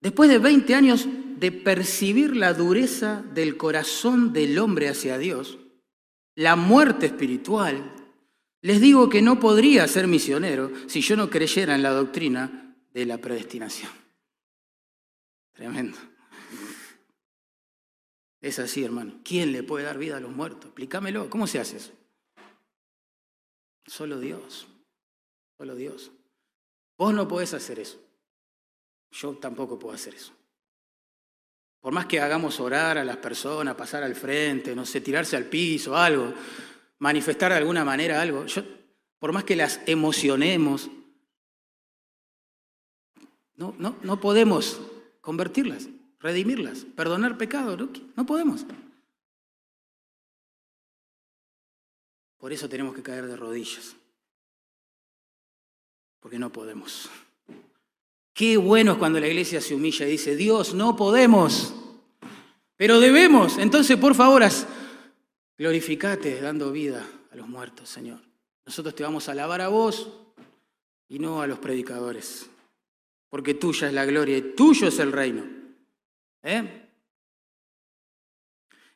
después de 20 años de percibir la dureza del corazón del hombre hacia Dios, la muerte espiritual, les digo que no podría ser misionero si yo no creyera en la doctrina de la predestinación. Tremendo. Es así, hermano. ¿Quién le puede dar vida a los muertos? Explícamelo. ¿Cómo se hace eso? Solo Dios. Solo Dios. Vos no podés hacer eso. Yo tampoco puedo hacer eso. Por más que hagamos orar a las personas, pasar al frente, no sé, tirarse al piso, algo, manifestar de alguna manera algo, yo, por más que las emocionemos, no, no, no podemos convertirlas, redimirlas, perdonar pecado, no, no podemos. Por eso tenemos que caer de rodillas, porque no podemos. Qué bueno es cuando la iglesia se humilla y dice, Dios, no podemos, pero debemos. Entonces, por favor, glorificate dando vida a los muertos, Señor. Nosotros te vamos a alabar a vos y no a los predicadores, porque tuya es la gloria y tuyo es el reino. ¿Eh?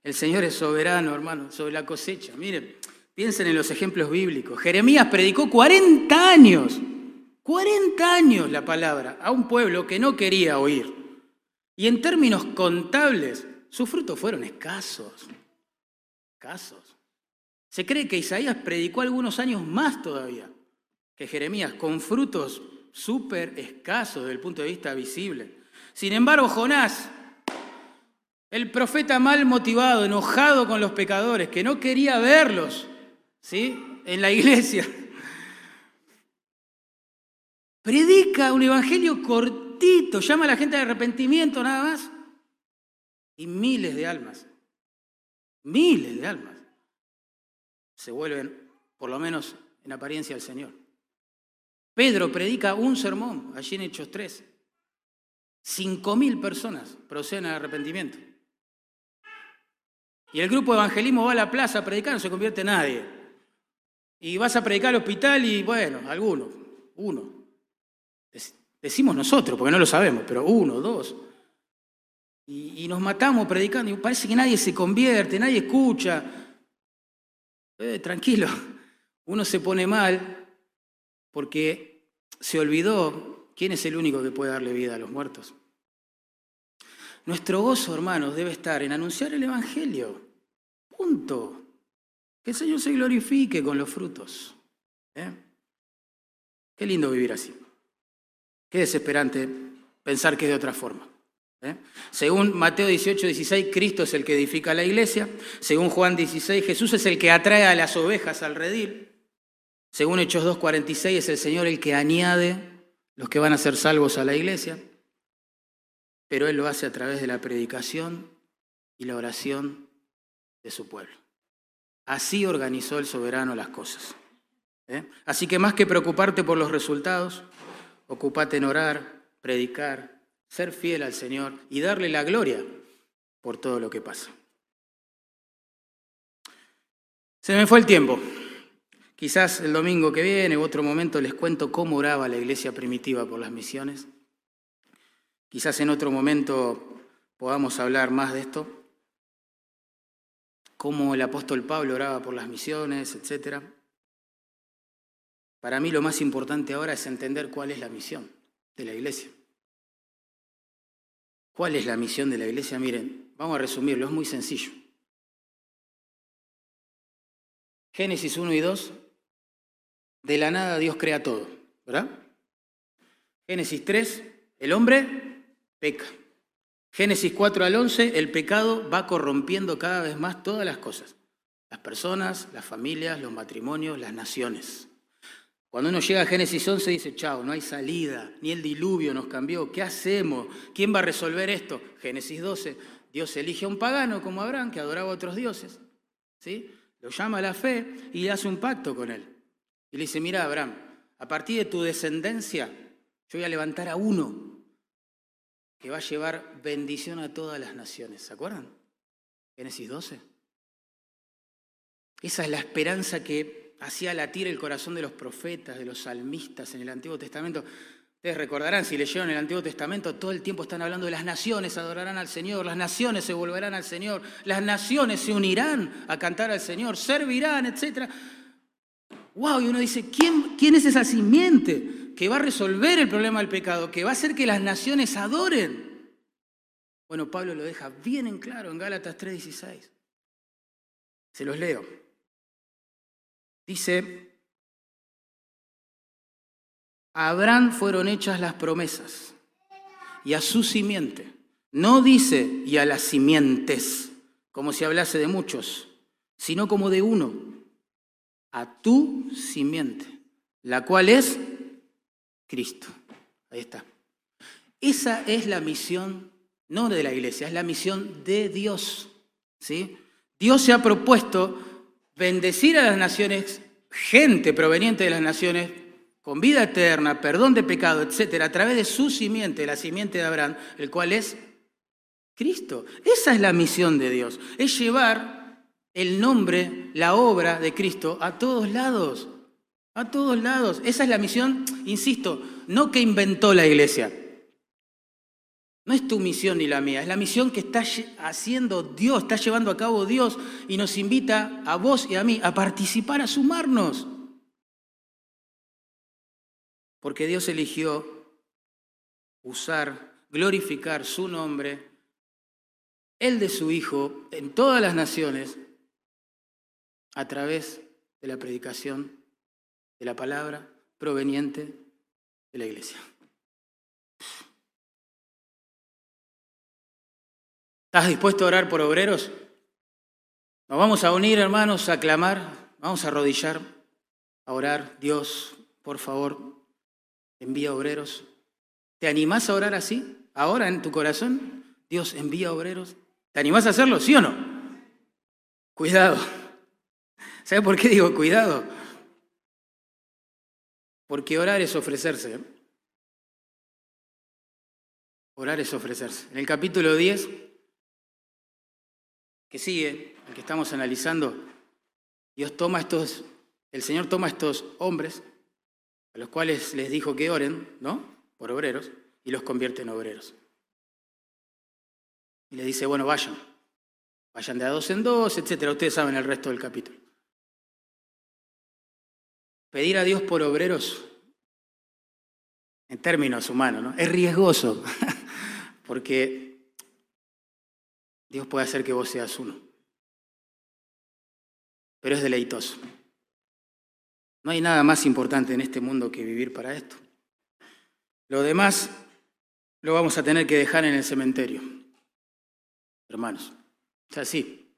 El Señor es soberano, hermano, sobre la cosecha. Miren, piensen en los ejemplos bíblicos. Jeremías predicó 40 años 40 años la palabra a un pueblo que no quería oír. Y en términos contables, sus frutos fueron escasos. Escasos. Se cree que Isaías predicó algunos años más todavía que Jeremías, con frutos súper escasos desde el punto de vista visible. Sin embargo, Jonás, el profeta mal motivado, enojado con los pecadores, que no quería verlos ¿sí? en la iglesia, Predica un evangelio cortito, llama a la gente al arrepentimiento nada más. Y miles de almas, miles de almas, se vuelven, por lo menos en apariencia, al Señor. Pedro predica un sermón, allí en Hechos 3. Cinco mil personas proceden al arrepentimiento. Y el grupo de evangelismo va a la plaza a predicar, no se convierte en nadie. Y vas a predicar al hospital y, bueno, alguno, uno. Decimos nosotros, porque no lo sabemos, pero uno, dos. Y, nos matamos predicando y parece que nadie se convierte, nadie escucha. Eh, tranquilo, uno se pone mal porque se olvidó quién es el único que puede darle vida a los muertos. Nuestro gozo, hermanos, debe estar en anunciar el Evangelio. Punto. Que el Señor se glorifique con los frutos. ¿eh? Qué lindo vivir así. Qué desesperante pensar que es de otra forma. ¿eh? Según Mateo 18, 16, Cristo es el que edifica la iglesia. Según Juan 16, Jesús es el que atrae a las ovejas al redil. Según Hechos 2, 46, es el Señor el que añade los que van a ser salvos a la iglesia. Pero Él lo hace a través de la predicación y la oración de su pueblo. Así organizó el soberano las cosas. ¿eh? Así que más que preocuparte por los resultados, ocúpate en orar, predicar, ser fiel al Señor y darle la gloria por todo lo que pasa. Se me fue el tiempo. Quizás el domingo que viene, u otro momento, les cuento cómo oraba la iglesia primitiva por las misiones. Quizás en otro momento podamos hablar más de esto. Cómo el apóstol Pablo oraba por las misiones, etcétera. Para mí lo más importante ahora es entender cuál es la misión de la iglesia. ¿Cuál es la misión de la iglesia? Miren, vamos a resumirlo, es muy sencillo. Génesis 1 y 2, de la nada Dios crea todo, ¿verdad? Génesis 3, el hombre peca. Génesis 4 al 11, el pecado va corrompiendo cada vez más todas las cosas. Las personas, las familias, los matrimonios, las naciones. Cuando uno llega a Génesis 11 dice, chao, no hay salida, ni el diluvio nos cambió, ¿qué hacemos? ¿Quién va a resolver esto? Génesis 12, Dios elige a un pagano como Abraham, que adoraba a otros dioses, ¿sí? Lo llama a la fe y hace un pacto con él. Y le dice, mira Abraham, a partir de tu descendencia, yo voy a levantar a uno que va a llevar bendición a todas las naciones. ¿Se acuerdan? Génesis 12. Esa es la esperanza que hacía latir el corazón de los profetas, de los salmistas en el Antiguo Testamento. Ustedes recordarán, si leyeron el Antiguo Testamento, todo el tiempo están hablando de las naciones adorarán al Señor, las naciones se volverán al Señor, las naciones se unirán a cantar al Señor, servirán, etc. ¡Wow! Y uno dice, ¿quién, quién es esa simiente que va a resolver el problema del pecado, que va a hacer que las naciones adoren? Bueno, Pablo lo deja bien en claro en Gálatas 3:16. Se los leo. Dice, a Abraham fueron hechas las promesas y a su simiente. No dice y a las simientes, como si hablase de muchos, sino como de uno, a tu simiente, la cual es Cristo. Ahí está. Esa es la misión, no de la iglesia, es la misión de Dios. ¿sí? Dios se ha propuesto bendecir a las naciones, gente proveniente de las naciones, con vida eterna, perdón de pecado, etcétera, a través de su simiente, la simiente de Abraham, el cual es Cristo. Esa es la misión de Dios, es llevar el nombre, la obra de Cristo a todos lados, a todos lados. Esa es la misión, insisto, no que inventó la iglesia. No es tu misión ni la mía, es la misión que está haciendo Dios, está llevando a cabo Dios y nos invita a vos y a mí a participar, a sumarnos porque Dios eligió usar, glorificar su nombre, el de su Hijo, en todas las naciones, a través de la predicación de la palabra proveniente de la iglesia. ¿Estás dispuesto a orar por obreros? Nos vamos a unir, hermanos, a clamar, vamos a arrodillar, a orar. Dios, por favor, envía obreros. ¿Te animás a orar así? Ahora en tu corazón, Dios envía obreros. ¿Te animás a hacerlo, sí o no? Cuidado. ¿Sabe por qué digo cuidado? Porque orar es ofrecerse. ¿eh? Orar es ofrecerse. En el capítulo 10, que sigue, el que estamos analizando, Dios toma estos, el Señor toma estos hombres a los cuales les dijo que oren, ¿no? Por obreros, y los convierte en obreros. Y le dice, bueno, vayan, vayan de a dos en dos, etcétera. Ustedes saben el resto del capítulo. Pedir a Dios por obreros, en términos humanos, ¿no? Es riesgoso, porque Dios puede hacer que vos seas uno. Pero es deleitoso. No hay nada más importante en este mundo que vivir para esto. Lo demás lo vamos a tener que dejar en el cementerio, hermanos. Es así.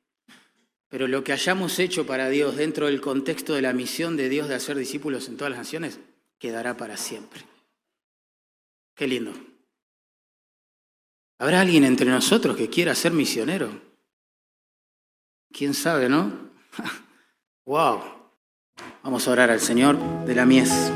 Pero lo que hayamos hecho para Dios dentro del contexto de la misión de Dios de hacer discípulos en todas las naciones, quedará para siempre. Qué lindo. ¿Habrá alguien entre nosotros que quiera ser misionero? ¿Quién sabe, no? ¡Wow! Vamos a orar al Señor de la mies.